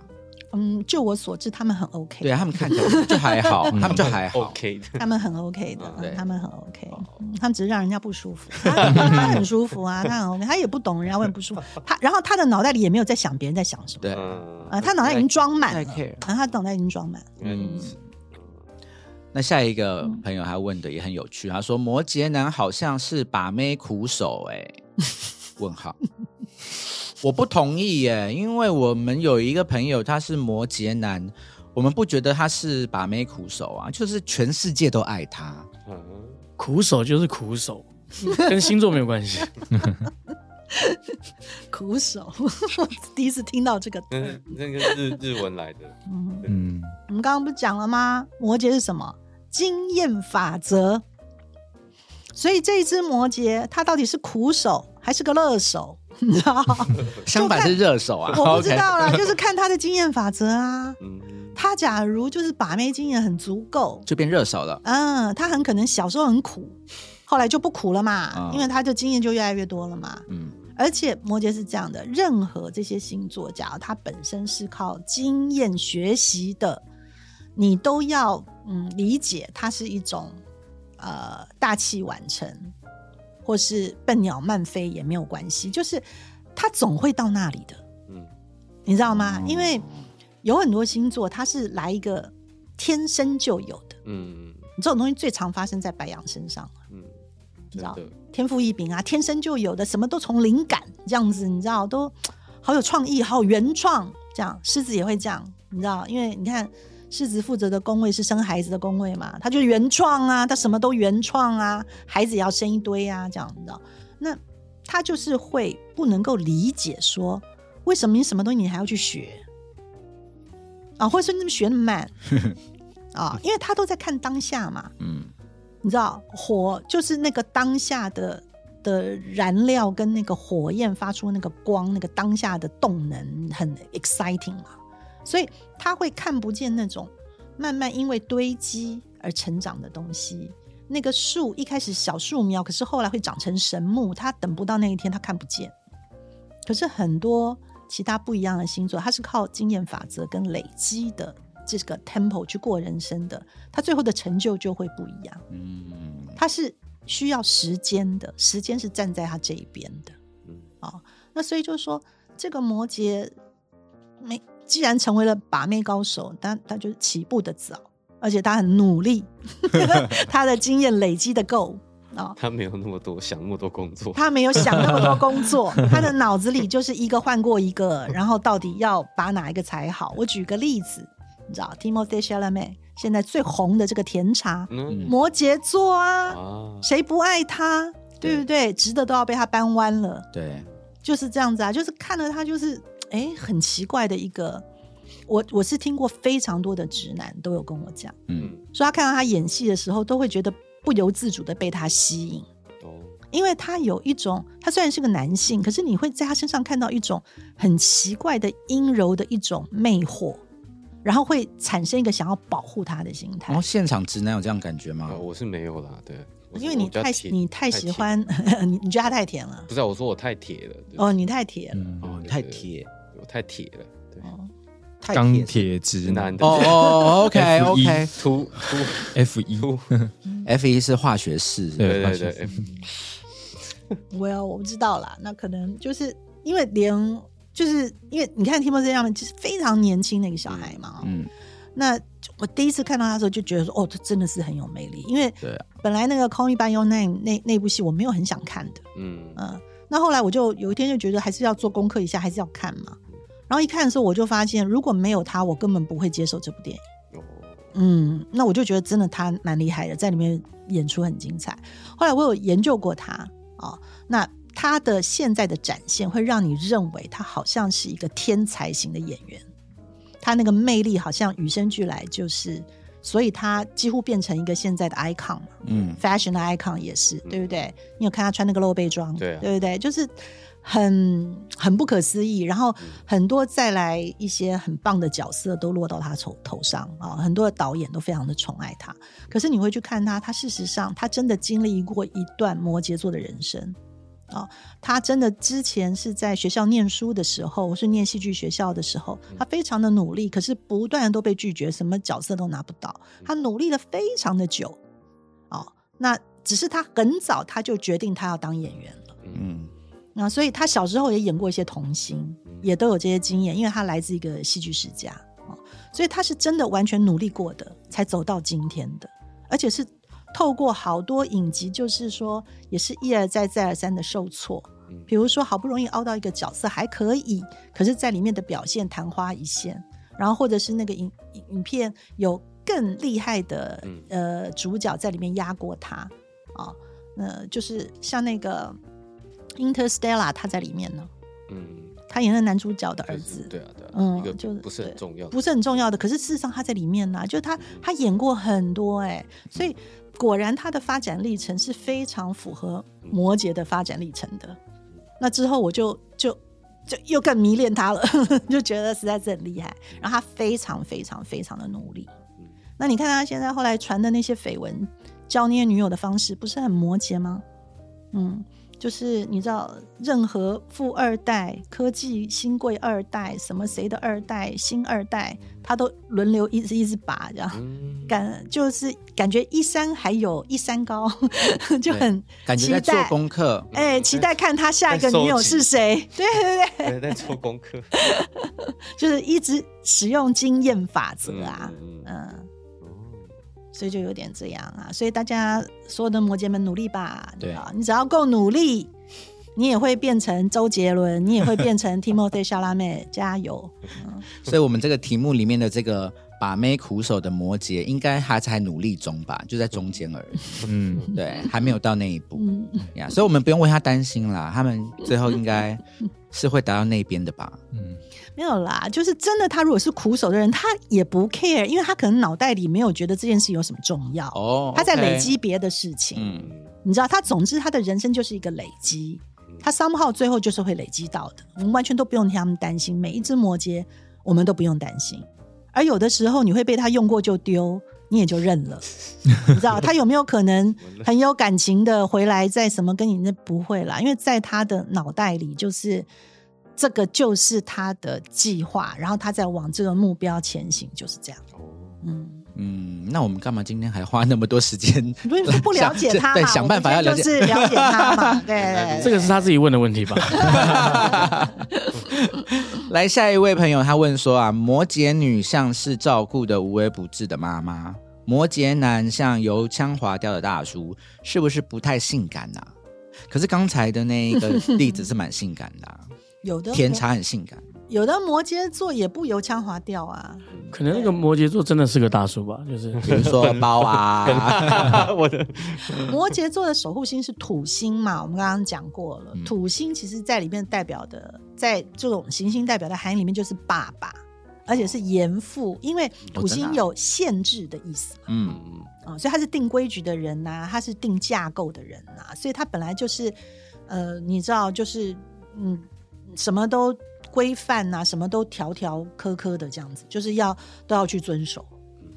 嗯，就我所知，他们很 OK。对啊，他们看起来就还好，他们就还好。OK 的，他们很 OK 的，他们很 OK，、嗯他们只是让人家不舒服。他他很舒服啊，他很 OK，他也不懂人家为什么不舒服。他然后他的脑袋里也没有在想别人在想什么，对，嗯啊，他脑袋已经装满了他脑袋已经装满。原来如此那下一个朋友他问的也很有趣，他说摩羯男好像是把妹苦手、哎，问号。我不同意耶，因为我们有一个朋友他是摩羯男，我们不觉得他是把妹苦手啊，就是全世界都爱他。嗯苦手就是苦手，跟星座没有关系。苦手，我第一次听到这个。那是那个日日文来的，嗯，嗯，我们刚刚不是讲了吗？摩羯是什么？经验法则。所以这一只摩羯，它到底是苦手还是个乐手？你知道？相反是热手啊，我不知道啦，就是看他的经验法则啊。嗯，他假如就是把妹经验很足够，就变热手了。嗯，他很可能小时候很苦，后来就不苦了嘛，啊因为他的经验就越来越多了嘛。嗯，而且摩羯是这样的，任何这些星座，假如他本身是靠经验学习的，你都要嗯理解它是一种呃大器晚成，或是笨鸟慢飞也没有关系，就是它总会到那里的，嗯你知道吗？哦因为有很多星座它是来一个天生就有的，嗯这种东西最常发生在白羊身上。嗯，你知道，天赋异禀啊，天生就有的，什么都从灵感这样子，你知道，都好有创意，好有原创。这样，狮子也会这样，你知道，因为你看狮子负责的宫位是生孩子的宫位嘛，他就原创啊，他什么都原创啊，孩子也要生一堆啊，这样你知道，那他就是会不能够理解说，为什么你什么东西你还要去学？啊，或者是那么学那么慢？啊，因为他都在看当下嘛。嗯，你知道，火就是那个当下的的燃料跟那个火焰发出那个光，那个当下的动能很 exciting 嘛，所以他会看不见那种慢慢因为堆积而成长的东西。那个树一开始小树苗，可是后来会长成神木，他等不到那一天，他看不见。可是很多其他不一样的星座，他是靠经验法则跟累积的这个 tempo 去过人生的，他最后的成就就会不一样。嗯，他是需要时间的，时间是站在他这一边的。嗯啊、那所以就是说，这个摩羯没既然成为了把妹高手，但他就是起步的早，而且他很努力，他的经验累积的够啊。他没有那么多想那么多工作，他没有想那么多工作，他的脑子里就是一个换过一个，然后到底要把哪一个才好？我举个例子，你知道 Timothy Chalamet 现在最红的这个甜茶，嗯摩羯座啊，啊，谁不爱他？对不对？直的都要被他扳弯了，对，就是这样子啊！就是看了他，就是哎，很奇怪的一个。我我是听过非常多的直男都有跟我讲，嗯，说他看到他演戏的时候，都会觉得不由自主的被他吸引，哦，因为他有一种，他虽然是个男性，可是你会在他身上看到一种很奇怪的阴柔的一种魅惑，然后会产生一个想要保护他的心态然后。现场直男有这样感觉吗呃？我是没有啦，对，因为你太你太喜，欢，你你觉得他太甜了不是啊我说我太铁了，对哦，你太铁了。嗯，哦，你太铁，我太铁了，对，哦。太钢铁。直直男。男的。哦哦，OK F1 OK，突突。F 一，突，F 一是化学式，对对对化学对，我不知道啦，那可能就是因为连就是因为你看 Timothy 他们就是非常年轻的一个小孩嘛，嗯，那我第一次看到他的时候就觉得说，哦，他真的是很有魅力，因为对啊。本来那个 Call Me by Your Name 那那部戏我没有很想看的，嗯，嗯，那后来我就有一天就觉得还是要做功课一下，还是要看嘛。然后一看的时候，我就发现如果没有他，我根本不会接受这部电影。哦，嗯，那我就觉得真的他蛮厉害的，在里面演出很精彩。后来我有研究过他哦，那他的现在的展现会让你认为他好像是一个天才型的演员，他那个魅力好像与生俱来，就是所以他几乎变成一个现在的 icon 嘛。嗯，fashion 的 icon 也是，对不对？你有看他穿那个露背装，对啊不对？就是很很不可思议。然后很多再来一些很棒的角色都落到他头头上啊，很多的导演都非常的宠爱他。可是你会去看他，他事实上他真的经历过一段摩羯座的人生。啊，他真的之前是在学校念书的时候，是念戏剧学校的时候，他非常的努力，可是不断的都被拒绝，什么角色都拿不到。他努力了非常的久，哦，那只是他很早他就决定他要当演员了。嗯，那所以他小时候也演过一些童星，也都有这些经验，因为他来自一个戏剧世家啊，所以他是真的完全努力过的，才走到今天的，而且是透过好多影集，就是说也是一而再再而三的受挫。比如说，好不容易凹到一个角色还可以，可是在里面的表现昙花一现，然后或者是那个影影影片有更厉害的嗯呃主角在里面压过他啊，呃，就是像那个 Interstellar，他在里面呢，嗯，他演的男主角的儿就是子，对啊对啊，嗯就不是很重要的，不是很重要的，可是事实上他在里面呢、就是他他演过很多哎、所以果然他的发展历程是非常符合摩羯的发展历程的。那之后我就就就又更迷恋他了，就觉得实在是很厉害。然后他非常非常非常的努力。那你看他现在后来传的那些绯闻，交那些女友的方式，不是很摩羯吗？嗯，就是你知道，任何富二代、科技新贵二代，什么谁的二代、新二代，他都轮流一直一直拔这样。嗯，感就是感觉一山还有一山高，就很感觉在做功课，哎、期待看他下一个女友是谁。对对对，对，在做功课 就是一直使用经验法则啊，嗯所以就有点这样啊。所以大家所有的摩羯们努力吧，对。啊，你只要够努力，你也会变成周杰伦，你也会变成 Timothy 夏拉妹，加油！所以我们这个题目里面的这个把妹苦手的摩羯，应该还在努力中吧，就在中间而已，嗯，对，还没有到那一步。嗯，呀，所以我们不用为他担心啦，他们最后应该是会达到那边的吧？嗯，没有啦，就是真的，他如果是苦手的人，他也不 care，因为他可能脑袋里没有觉得这件事有什么重要，哦，他在累积别的事情。嗯，你知道，他总之他的人生就是一个累积，他 somehow 最后就是会累积到的，我们完全都不用替他们担心。每一只摩羯，我们都不用担心。而有的时候你会被他用过就丢，你也就认了。你知道他有没有可能很有感情的回来再什么跟你那不会啦，因为在他的脑袋里就是这个就是他的计划，然后他在往这个目标前行，就是这样。哦，嗯。嗯，那我们干嘛今天还花那么多时间？不是不了解他？对，想办法要了解。就是了解他嘛。对对对，这个是他自己问的问题吧？来，下一位朋友他问说啊，摩羯女像是照顾的无微不至的妈妈，摩羯男像油腔滑调的大叔，是不是不太性感呐、可是刚才的那一个例子是蛮性感的、啊，有的甜茶很性感。有的摩羯座也不油腔滑调啊。可能那个摩羯座真的是个大叔吧，就是比如说包啊，我的摩羯座的守护星是土星嘛，我们刚刚讲过了。嗯土星其实在里面代表的，在这种行星代表的含义里面就是爸爸，而且是严父，因为土星有限制的意思嘛。嗯，嗯啊、所以他是定规矩的人呐、他是定架构的人呐、所以他本来就是，呃，你知道，就是嗯，什么都规范呐，什么都条条苛苛的这样子，就是要都要去遵守，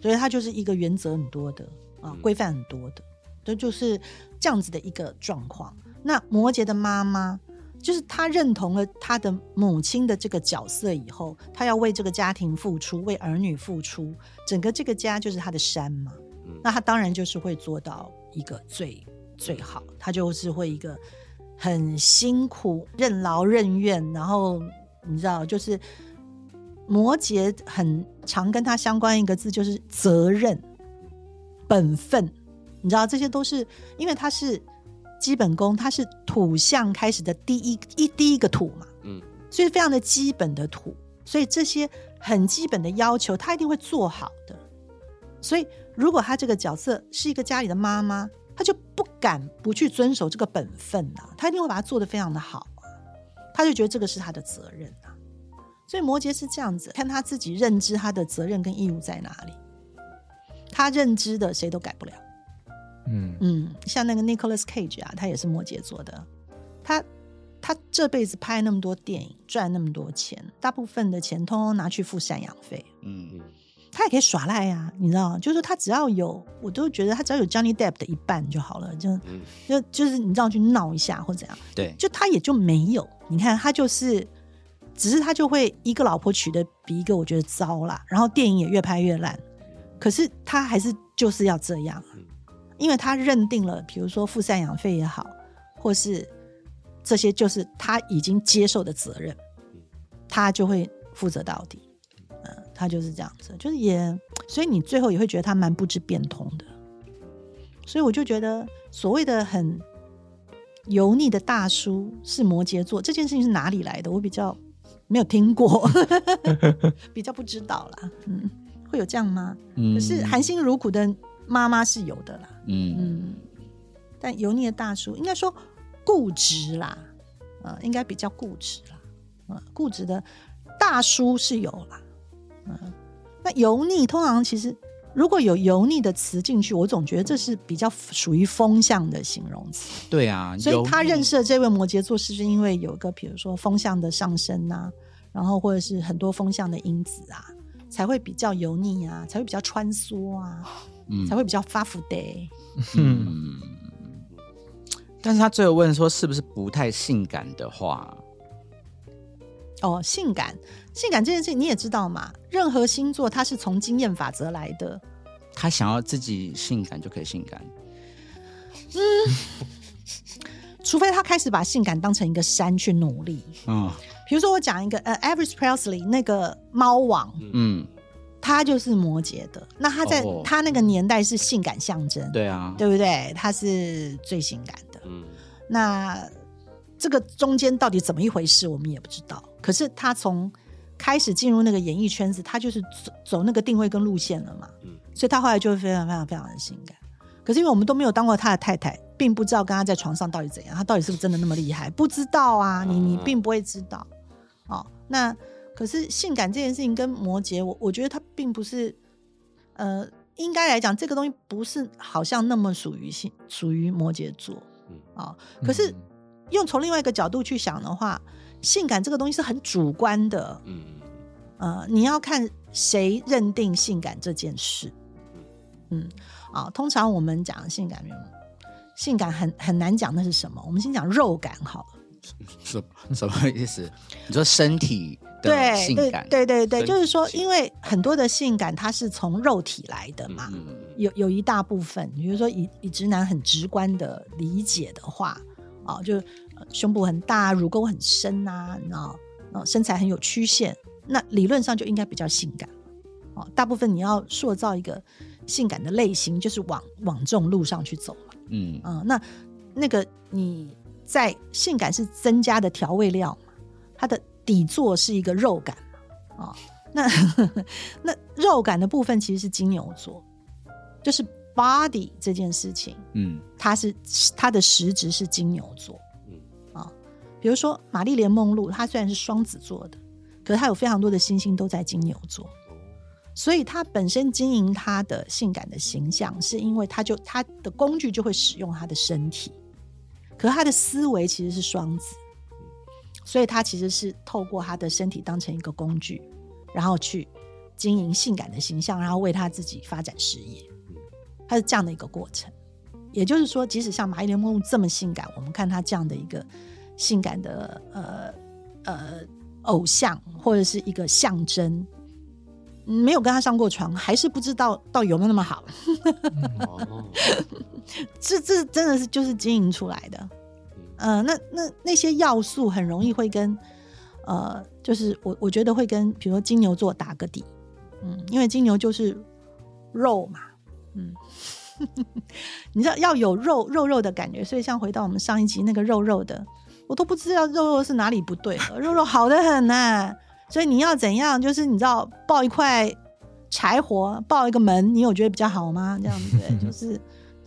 所以他就是一个原则很多的啊，嗯规范很多的，这就是这样子的一个状况。那摩羯的妈妈。就是他认同了他的母亲的这个角色以后，他要为这个家庭付出，为儿女付出，整个这个家就是他的山嘛。嗯那他当然就是会做到一个最最好，他就是会一个很辛苦、任劳任怨，然后你知道，就是摩羯很常跟他相关一个字就是责任、本分，你知道这些都是因为他是基本功，他是土象开始的第一一第一个土嘛，嗯所以非常的基本的土，所以这些很基本的要求，他一定会做好的。所以，如果他这个角色是一个家里的妈妈，他就不敢不去遵守这个本分啊，他一定会把它做得非常的好啊，他就觉得这个是他的责任啊。所以摩羯是这样子，看他自己认知他的责任跟义务在哪里，他认知的谁都改不了。嗯。嗯，像那个 Nicholas Cage 啊，他也是摩羯座的，他他这辈子拍那么多电影，赚那么多钱，大部分的钱通通拿去付赡养费，嗯，嗯他也可以耍赖呀、你知道，就是他只要有，我都觉得他只要有 Johnny Depp 的一半就好了，就嗯就就是你知道去闹一下或怎样，对，就他也就没有，你看他就是。只是他就会一个老婆娶的比一个我觉得糟啦，然后电影也越拍越烂，可是他还是就是要这样啊，因为他认定了，比如说付赡养费也好，或是这些就是他已经接受的责任，他就会负责到底。嗯，他就是这样子，就是也，所以你最后也会觉得他蛮不知变通的。所以我就觉得所谓的很油腻的大叔是摩羯座，这件事情是哪里来的？我比较没有听过，比较不知道啦。嗯，会有这样吗？嗯可是含辛茹苦的妈妈是有的啦。嗯嗯，但油腻的大叔应该说固执啦，呃，应该比较固执啦，呃，固执的大叔是有啦，嗯、那油腻通常其实如果有油腻的词进去，我总觉得这是比较属于风向的形容词。对啊，所以他认识的这位摩羯座，是不是因为有一个比如说风向的上升啊，然后或者是很多风向的因子啊，才会比较油腻啊，才会比较穿梭啊，嗯。才会比较发福的。嗯，但是他最后问说是不是不太性感的话，哦，性感，性感这件事情你也知道嘛？任何星座它是从经验法则来的，他想要自己性感就可以性感，嗯 除非他开始把性感当成一个山去努力。嗯比如说，我讲一个呃，Elvis Presley 那个猫王，嗯，他就是摩羯的，那他在哦他那个年代是性感象征，对啊，对不对？他是最性感的。嗯那这个中间到底怎么一回事，我们也不知道。可是他从开始进入那个演艺圈子，他就是走走那个定位跟路线了嘛，嗯。所以他后来就会非常非常非常的性感。可是因为我们都没有当过他的太太，并不知道跟他在床上到底怎样，他到底是不是真的那么厉害，不知道啊，你你嗯并不会知道。哦，那可是性感这件事情跟摩羯，我我觉得它并不是，呃，应该来讲，这个东西不是好像那么属于性属于摩羯座。嗯。啊、可是嗯。用从另外一个角度去想的话，性感这个东西是很主观的，嗯呃，你要看谁认定性感这件事。嗯，啊，通常我们讲性感，性感很很难讲那是什么。我们先讲肉感好了。什什么意思？你说身体的性感？对对对，对就是说，因为很多的性感它是从肉体来的嘛，嗯有有一大部分，比如说以以直男很直观的理解的话，啊，就、呃胸部很大，乳沟很深啊，你知道，呃，身材很有曲线，那理论上就应该比较性感。哦，大部分你要塑造一个性感的类型，就是往往这种路上去走嘛。嗯啊、那那个你在性感是增加的调味料嘛，它的底座是一个肉感嘛，啊、那 那肉感的部分其实是金牛座，就是 body 这件事情，嗯它是它的实质是金牛座，比如说玛丽莲梦露，她虽然是双子座的，可是她有非常多的星星都在金牛座，所以她本身经营她的性感的形象，是因为她就她的工具就会使用她的身体，可她的思维其实是双子，所以她其实是透过她的身体当成一个工具，然后去经营性感的形象，然后为她自己发展事业，她是这样的一个过程。也就是说，即使像玛丽莲梦露这么性感，我们看她这样的一个性感的呃呃偶像或者是一个象征，嗯没有跟他上过床，还是不知道到底有没有那么好。哦，这这真的是就是经营出来的。呃，那那那些要素很容易会跟呃，就是我我觉得会跟比如说金牛座打个底，嗯，因为金牛就是肉嘛，嗯，你知道要有肉肉肉的感觉，所以像回到我们上一集那个肉肉的，我都不知道肉肉是哪里不对了，肉肉好的很呐、所以你要怎样？就是你知道抱一块柴火，抱一个门，你有觉得比较好吗？这样子，就是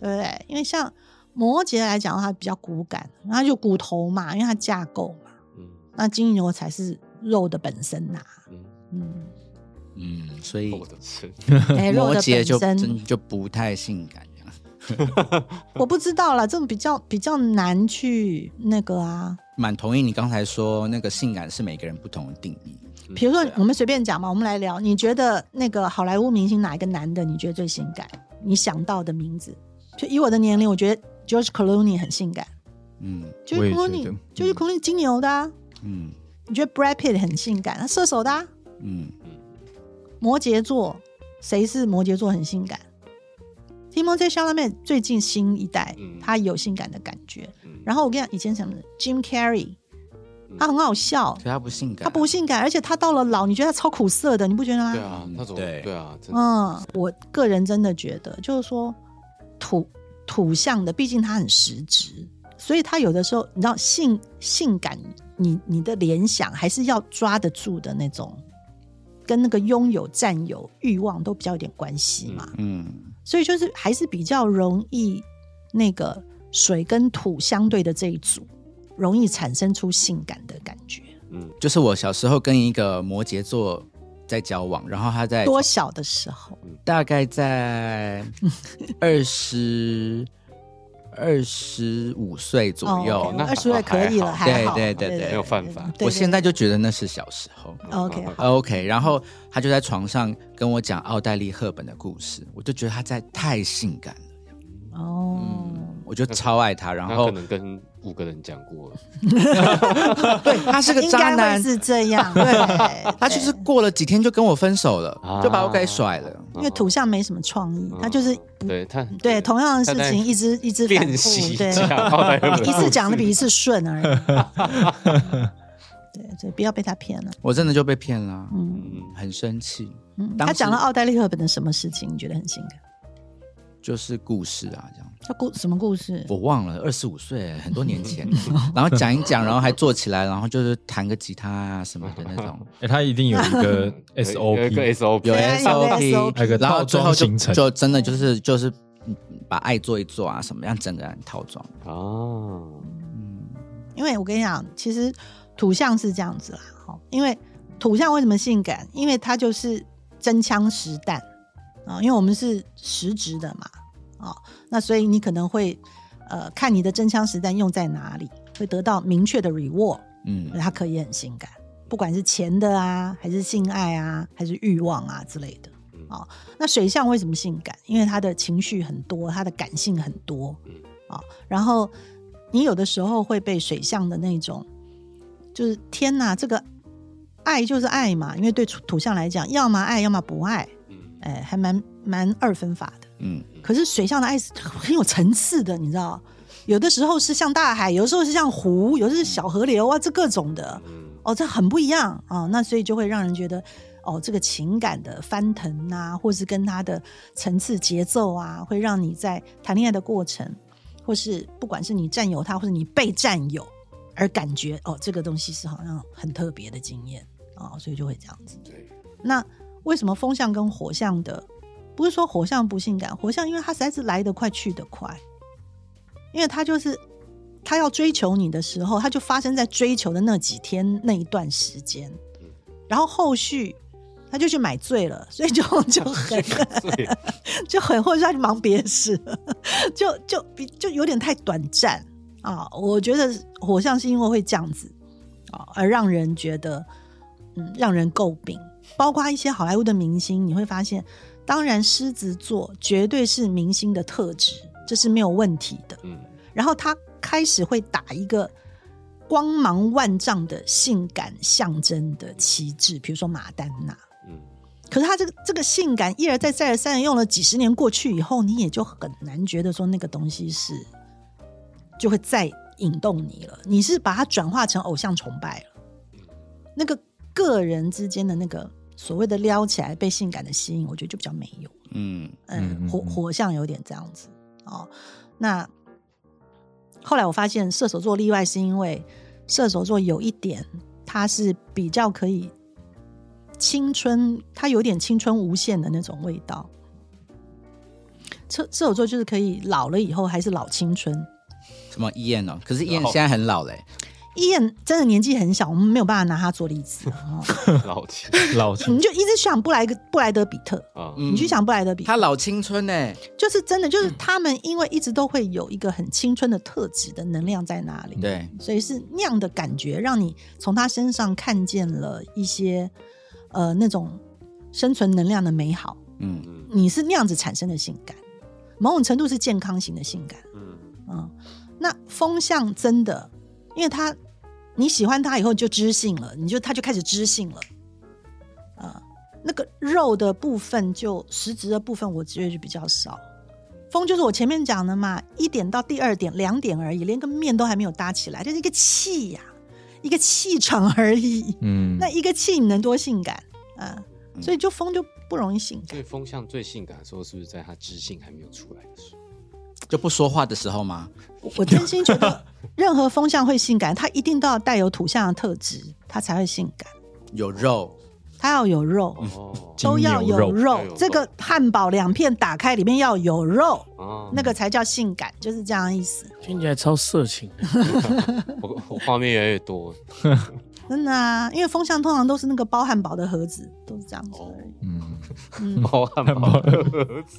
对不对？因为像摩羯来讲的话，比较骨感，然后就骨头嘛，因为它架构嘛。嗯那金牛才是肉的本身呐、嗯，嗯，嗯，所以 摩羯就本身真就不太性感。我不知道啦，这种比较比较难去那个啊。蛮同意你刚才说那个性感是每个人不同的定义。比如说我们随便讲嘛，我们来聊。你觉得那个好莱坞明星哪一个男的你觉得最性感？你想到的名字？就以我的年龄，我觉得 George Clooney 很性感。嗯我 George Clooney 得 George 嗯 Clooney 金牛的、啊，嗯你觉得 Brad Pitt 很性感？他射手的、啊，嗯，摩羯座谁是摩羯座很性感？Timothée Chalamet 最近新一代，嗯。他有性感的感觉。嗯。然后我跟你讲，以前什么 Jim Carrey，他很好笑。可，他不性感，他不性感，而且他到了老，你觉得他超苦涩的，你不觉得吗？对啊，那种对。对啊，真的。嗯，我个人真的觉得，就是说土土象的，毕竟他很实质，所以他有的时候，你知道性性感，你你的联想还是要抓得住的那种，跟那个拥有、占有、欲望都比较有点关系嘛。嗯所以就是还是比较容易那个水跟土相对的这一组，容易产生出性感的感觉。嗯就是我小时候跟一个摩羯座在交往，然后他在多小的时候，大概在 二十二十五岁左右。哦那二十岁可以了，还还好，对对对对没有犯法我现在就觉得那是小时候。OK OK，然后他就在床上跟我讲奥黛丽·赫本的故事，我就觉得他在太性感了，哦。我就超爱他。然后能跟五个人讲过了，对他是个应该渣男，是这样，对，他就是过了几天就跟我分手了，啊就把我给甩了。因为土象没什么创意，嗯他就是对他对同样的事情一直一直反练习复，对，一次讲的比一次顺而已。对，所以不要被他骗了。我真的就被骗了，嗯嗯很生气。嗯，他讲了奥黛丽赫本的什么事情？你觉得很性感？就是故事啊，这样。他故什么故事？我忘了，二十五岁，很多年前，然后讲一讲，然后还做起来，然后就是弹个吉他啊什么的那种，哎，他一定有一个 有一个 SOP，SOP，有对有个 SOP，SOP 还有一个然后最后就就真的就是就是嗯把爱做一做啊，什么样整个人套装。啊，因为我跟你讲，其实土象是这样子啦，哈，因为土象为什么性感？因为它就是真枪实弹啊，因为我们是实职的嘛，啊，那所以你可能会呃看你的真枪实弹用在哪里，会得到明确的 reward，嗯它可以很性感，不管是钱的啊，还是性爱啊，还是欲望啊之类的。啊、那水象为什么性感？因为他的情绪很多，他的感性很多啊、然后你有的时候会被水象的那种，就是天哪，这个爱就是爱嘛，因为对土土象来讲，要么爱，要么不爱，嗯哎，还蛮蛮二分法的。嗯，可是水象的爱是很有层次的，你知道，有的时候是像大海，有的时候是像湖，有的是小河流啊，这各种的。嗯哦，这很不一样啊、那所以就会让人觉得，哦，这个情感的翻腾啊，或是跟他的层次节奏啊，会让你在谈恋爱的过程，或是不管是你占有他，或者你被占有，而感觉哦，这个东西是好像很特别的经验啊、所以就会这样子。对，那为什么风象跟火象的，不是说火象不性感，火象因为它实在是来得快去得快，因为它就是他要追求你的时候，他就发生在追求的那几天那一段时间，然后后续他就去买醉了，所以就就很，就很或者他去忙别的事了，就就比就有点太短暂啊。我觉得火象是因为会这样子啊，而让人觉得嗯让人诟病。包括一些好莱坞的明星，你会发现，当然狮子座绝对是明星的特质，这是没有问题的。嗯然后他开始会打一个光芒万丈的性感象征的旗帜，比如说马丹娜。嗯可是他这个这个性感一而再再而三的用了几十年过去以后，你也就很难觉得说那个东西是就会再引动你了。你是把它转化成偶像崇拜了，那个个人之间的那个所谓的撩起来被性感的吸引，我觉得就比较没有。嗯嗯，火火象有点这样子哦。那后来我发现射手座例外，是因为射手座有一点，他是比较可以青春，他有点青春无限的那种味道。射射手座就是可以老了以后还是老青春。什么伊燕哦？可是伊燕老现在很老嘞，伊燕真的年纪很小，我们没有办法拿他做例子。哦、老青老青你就一直想布莱格布莱德比特，啊，嗯。你去想布莱德比特，他老青春呢，就是真的，就是他们因为一直都会有一个很青春的特质的能量在那里，对，所以是那样的感觉，让你从他身上看见了一些呃那种生存能量的美好。嗯嗯。你是那样子产生的性感，某种程度是健康型的性感。嗯。嗯，那风向真的，因为他你喜欢他以后就知性了，你就他就开始知性了。啊、那个肉的部分就实质的部分，我觉得就比较少。风就是我前面讲的嘛，一点到第二点两点而已，连个面都还没有搭起来，就是一个气呀、一个气场而已。嗯，那一个气你能多性感啊？所以就风就不容易性感。所以风向最性感的时候，是不是在他知性还没有出来的时候？就不说话的时候吗？我我真心觉得，任何风象会性感，它一定都要带有土象的特质，它才会性感。有肉，它要有肉，哦都要有肉。要有。肉。这个汉堡两片打开，里面要有肉，啊，那个才叫性感，就是这样的意思。听起来超色情。的。我我画面越来越多，真的啊，因为风象通常都是那个包汉堡的盒子，都是这样子而已。嗯，嗯，包汉堡的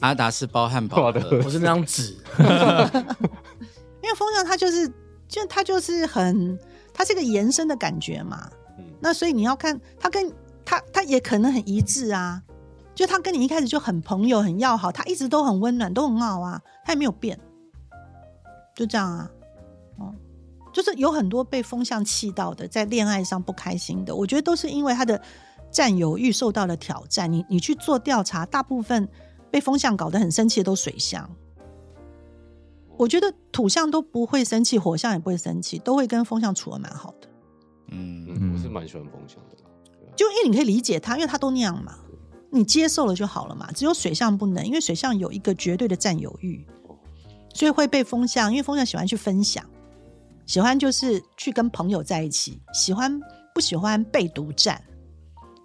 阿达是包汉堡的，我是那张纸，因为风象它就是，就它就是很，它是一个延伸的感觉嘛。嗯那所以你要看它跟它，它也可能很一致啊。就他跟你一开始就很朋友、很要好，他一直都很温暖，都很好啊，他也没有变，就这样啊。哦，就是有很多被风象气到的，在恋爱上不开心的，我觉得都是因为他的占有欲受到了挑战。你你去做调查，大部分被风向搞得很生气的都水象。我觉得土象都不会生气，火象也不会生气，都会跟风象处的蛮好的。嗯，嗯，我是蛮喜欢风象的就因为你可以理解他，因为他都那样嘛，你接受了就好了嘛。只有水象不能，因为水象有一个绝对的占有欲，所以会被风象，因为风象喜欢去分享，喜欢就是去跟朋友在一起，喜欢不喜欢被独占。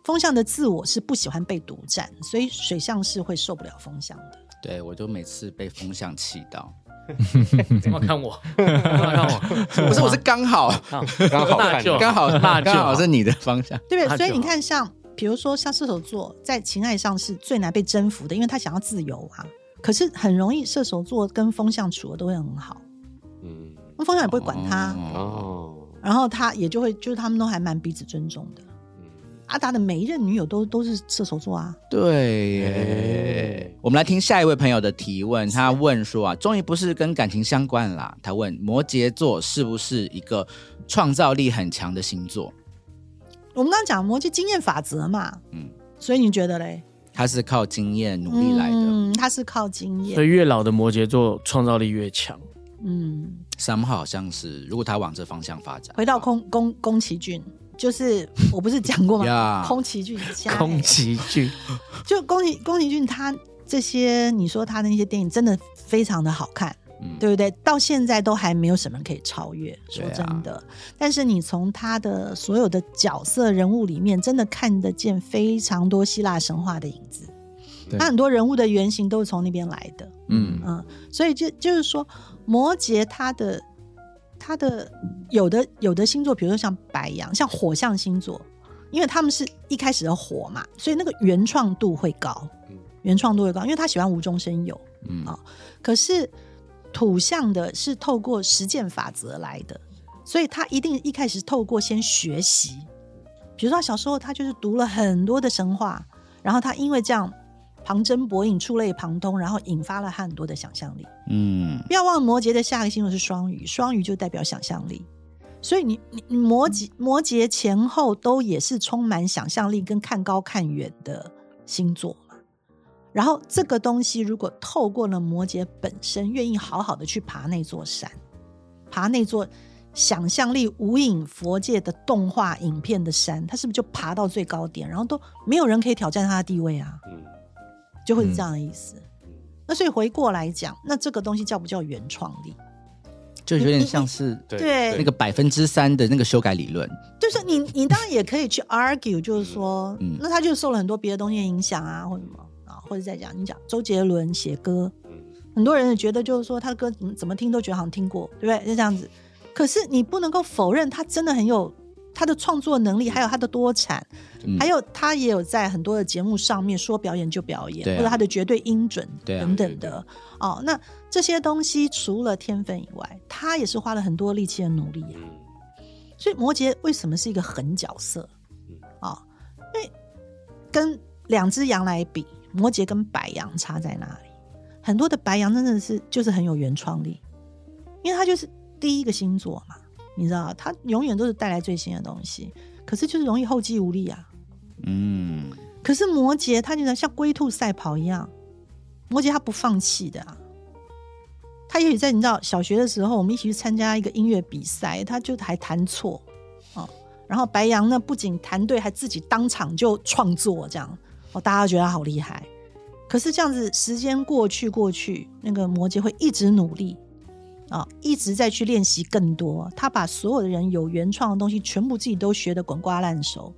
风象的自我是不喜欢被独占，所以水象是会受不了风象的。对我就每次被风象气到，干嘛看我？看我？不是，我是刚好刚好 刚好那刚好是你的方向。对不对？所以你看像，比如说像射手座，在情爱上是最难被征服的，因为他想要自由啊。可是很容易射手座跟风象处的都会很好，嗯，那风象也不会管他，哦哦，然后他也就会就是他们都还蛮彼此尊重的。嗯阿达的每一任女友都都是射手座啊，对，我们来听下一位朋友的提问。他问说啊，终于不是跟感情相关啦。他问摩羯座是不是一个创造力很强的星座？我们刚刚讲摩羯经验法则嘛，嗯嗯，所以你觉得嘞？他是靠经验努力来的。嗯，他是靠经验所，以越老的摩羯座创造力越强。嗯，三号好像是，如果他往这方向发展，回到宫宫宫崎骏，就是我不是讲过吗？呀宫崎骏家，宫崎骏，就宫崎宫崎骏他这些，你说他的那些电影真的非常的好看，嗯对不对？到现在都还没有什么人可以超越，说真的。但是你从他的所有的角色人物里面，真的看得见非常多希腊神话的影子。对他很多人物的原型都是从那边来的，嗯嗯，所以就就是说，摩羯他的他的有的有的星座，比如说像白羊，像火象星座，因为他们是一开始的火嘛，所以那个原创度会高嗯，原创度会高，因为他喜欢无中生有。嗯啊可是土象的是透过实践法则来的，所以他一定一开始透过先学习，比如说他小时候他就是读了很多的神话，然后他因为这样旁征博引、触类旁通，然后引发了他很多的想象力。嗯不要忘了摩羯的下一个星座是双鱼，双鱼就代表想象力。所以你你你摩羯摩羯前后都也是充满想象力跟看高看远的星座嘛。然后这个东西如果透过了摩羯本身愿意好好的去爬那座山，爬那座想象力无影佛界的动画影片的山，他是不是就爬到最高点，然后都没有人可以挑战他的地位啊？嗯就会是这样的意思。嗯那所以回过来讲，那这个东西叫不叫原创力？就有点像是对对那个百分之三的那个修改理论。就是你，你当然也可以去 argue，就是说，嗯那他就受了很多别的东西的影响啊，或者什么啊，或者再讲，你讲周杰伦写歌，嗯很多人也觉得就是说他的歌怎么怎么听都觉得好像听过，对不对？就这样子。可是你不能够否认他真的很有他的创作能力，还有他的多产，嗯。还有他也有在很多的节目上面说表演就表演，啊。或者他的绝对音准等等的。哦，那这些东西除了天分以外，他也是花了很多力气的努力啊。嗯。所以摩羯为什么是一个狠角色？嗯。啊、因为跟两只羊来比，摩羯跟白羊差在哪里？很多的白羊真的是就是很有原创力，因为他就是第一个星座嘛，你知道，他永远都是带来最新的东西，可是就是容易后继无力啊。嗯，可是摩羯他就像龟兔赛跑一样，摩羯他不放弃的啊。他也许在你知道小学的时候，我们一起去参加一个音乐比赛，他就还弹错哦。然后白羊呢，不仅弹对，还自己当场就创作，这样哦，大家觉得他好厉害。可是这样子时间过去过去，那个摩羯会一直努力啊、一直在去练习更多。他把所有的人有原创的东西全部自己都学得滚瓜烂熟。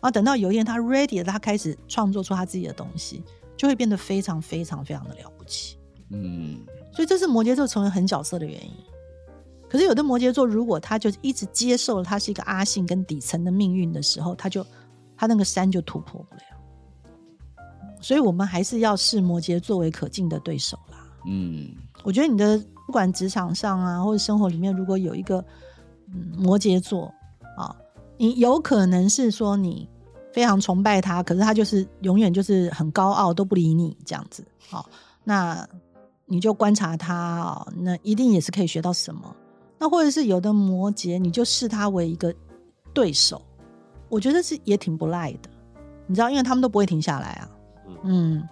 啊等到有一天他 ready 了，他开始创作出他自己的东西，就会变得非常非常非常的了不起。嗯，所以这是摩羯座成为狠角色的原因。可是有的摩羯座，如果他就一直接受了他是一个阿信跟底层的命运的时候，他就他那个山就突破不了。所以我们还是要视摩羯作为可敬的对手啦。嗯，我觉得你的不管职场上啊，或者生活里面，如果有一个嗯摩羯座啊，你有可能是说你非常崇拜他，可是他就是永远就是很高傲，都不理你这样子。好、那你就观察他啊、那一定也是可以学到什么。那或者是有的摩羯，你就视他为一个对手，我觉得是也挺不赖的。你知道，因为他们都不会停下来啊。嗯，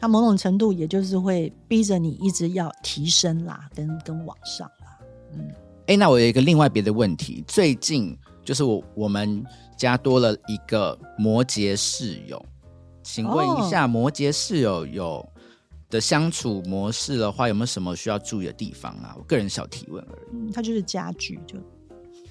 他某种程度也就是会逼着你一直要提升啦，跟跟往上啦。嗯，哎，那我有一个另外别的问题，最近就是我我们家多了一个摩羯室友，请问一下，摩羯室友有的相处模式的话，有没有什么需要注意的地方啊？我个人小提问而已，嗯它就是家具，就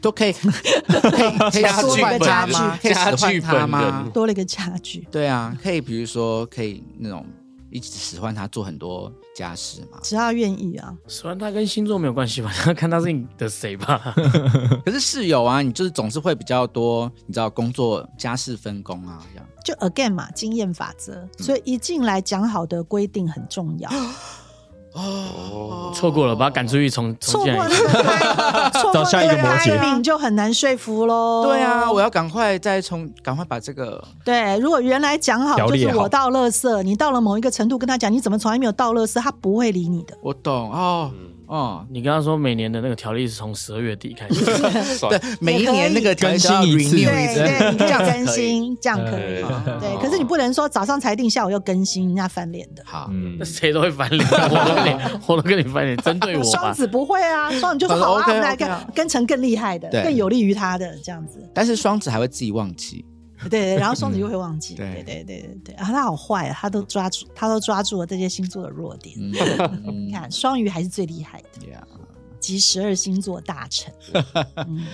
都 可以，可以可以家使唤具家具本他吗？多了一个家具。对啊，可以，比如说可以那种一直使唤他做很多家事嘛。只要愿意啊，使唤他跟星座没有关系吧，要 看他是你的谁吧。可是室友啊，你就是总是会比较多，你知道工作家事分工啊，这样。就 again 嘛，经验法则，所以一进来讲好的规定很重要。哦，错过了，把他赶出去，重重进来错过 错过找下一个那摩羯就很难说服喽。对啊，我要赶快再从赶快把这个对，如果原来讲好就是我到垃圾，你到了某一个程度跟他讲你怎么从来没有到垃圾，他不会理你的。我懂哦。嗯哦，你跟他说每年的那个条例是从十二月底开始，对，每一年那个更新条例一次对一次对，你可以这样更。新，这样可以。对对，可是你不能说早上裁定，下午又更新，人家翻脸的。好，嗯那，谁都会翻脸，我都跟你，我都跟你翻脸，针对我。双子不会啊，双子就是好啊，我们来跟啊跟成更厉害的，更有利于他的这样子。但是双子还会自己忘记。对对，然后双子又会忘记。对对对对对对，啊，他好坏啊，他都抓住，他都抓住了这些星座的弱点。嗯 你看，双鱼还是最厉害的集十二星座大成。嗯，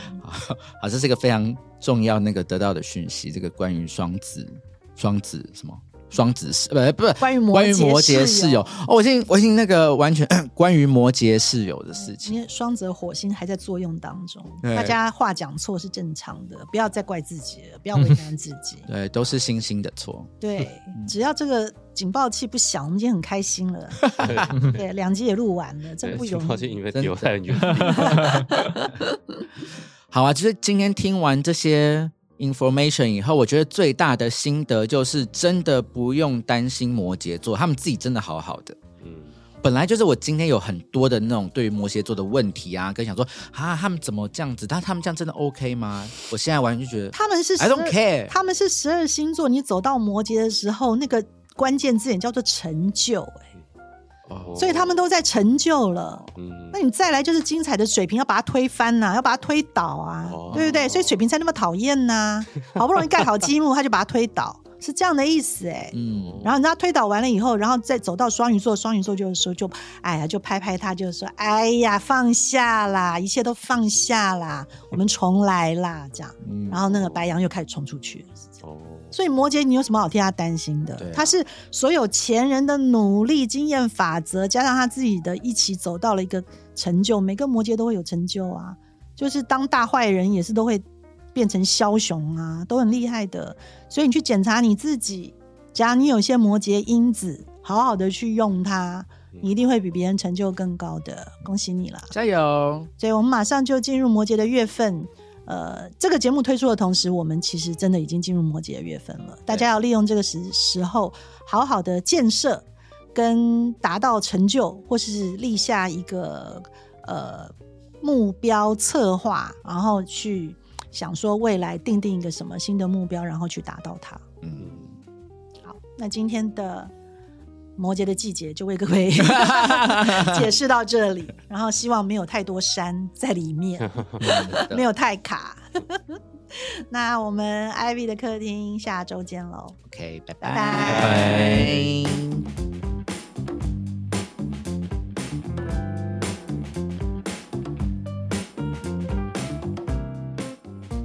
好，这是一个非常重要那个得到的讯息，这个关于双子，双子什么？双子是，不不是关于摩关于摩羯羯室友，哦，我已经我已经那个完全 关于摩羯室友的事情，因为双子火星还在作用当中，大家话讲错是正常的，不要再怪自己了，不要为难自己。对，都是星星的错。对，只要这个警报器不响，我们已经很开心了。对，两集也录完了，真，不容易。情报器因为留在很远，好啊，就是今天听完这些 information 以后，我觉得最大的心得就是真的不用担心摩羯座，他们自己真的好好的。嗯，本来就是我今天有很多的那种对于摩羯座的问题啊，跟想说啊，他们怎么这样子？但他们这样真的 OK 吗？我现在完全就觉得他们是 I don't care 他们是十二星座，你走到摩羯的时候，那个关键字眼叫做成就、哎，哦。所以他们都在成就了。嗯。那你再来就是精彩的水平，要把它推翻呐、要把它推倒啊，哦。对不对？所以水平才那么讨厌呐、好不容易盖好积木，他就把它推倒，是这样的意思哎、嗯，然后人家推倒完了以后，然后再走到双鱼座，双鱼座就是说就，哎呀，就拍拍他，就是说，哎呀，放下啦，一切都放下啦，我们重来啦，这样。嗯。然后那个白羊又开始冲出去了。哦，所以摩羯，你有什么好替他担心的？他是所有前人的努力、经验法则，加上他自己的一起走到了一个成就。每个摩羯都会有成就啊，就是当大坏人也是都会变成枭雄啊，都很厉害的。所以你去检查你自己，假如你有些摩羯因子，好好的去用它，你一定会比别人成就更高的。恭喜你了！加油！所以我们马上就进入摩羯的月份。呃，这个节目推出的同时，我们其实真的已经进入摩羯的月份了。大家要利用这个时时候，好好的建设跟达到成就，或是立下一个呃目标策划，然后去想说未来定定一个什么新的目标，然后去达到它。嗯，好，那今天的摩羯的季节就为各位 解释到这里，然后希望没有太多山在里面，没有太卡。那我们 Ivy 的客厅下周见喽。OK，拜拜拜拜。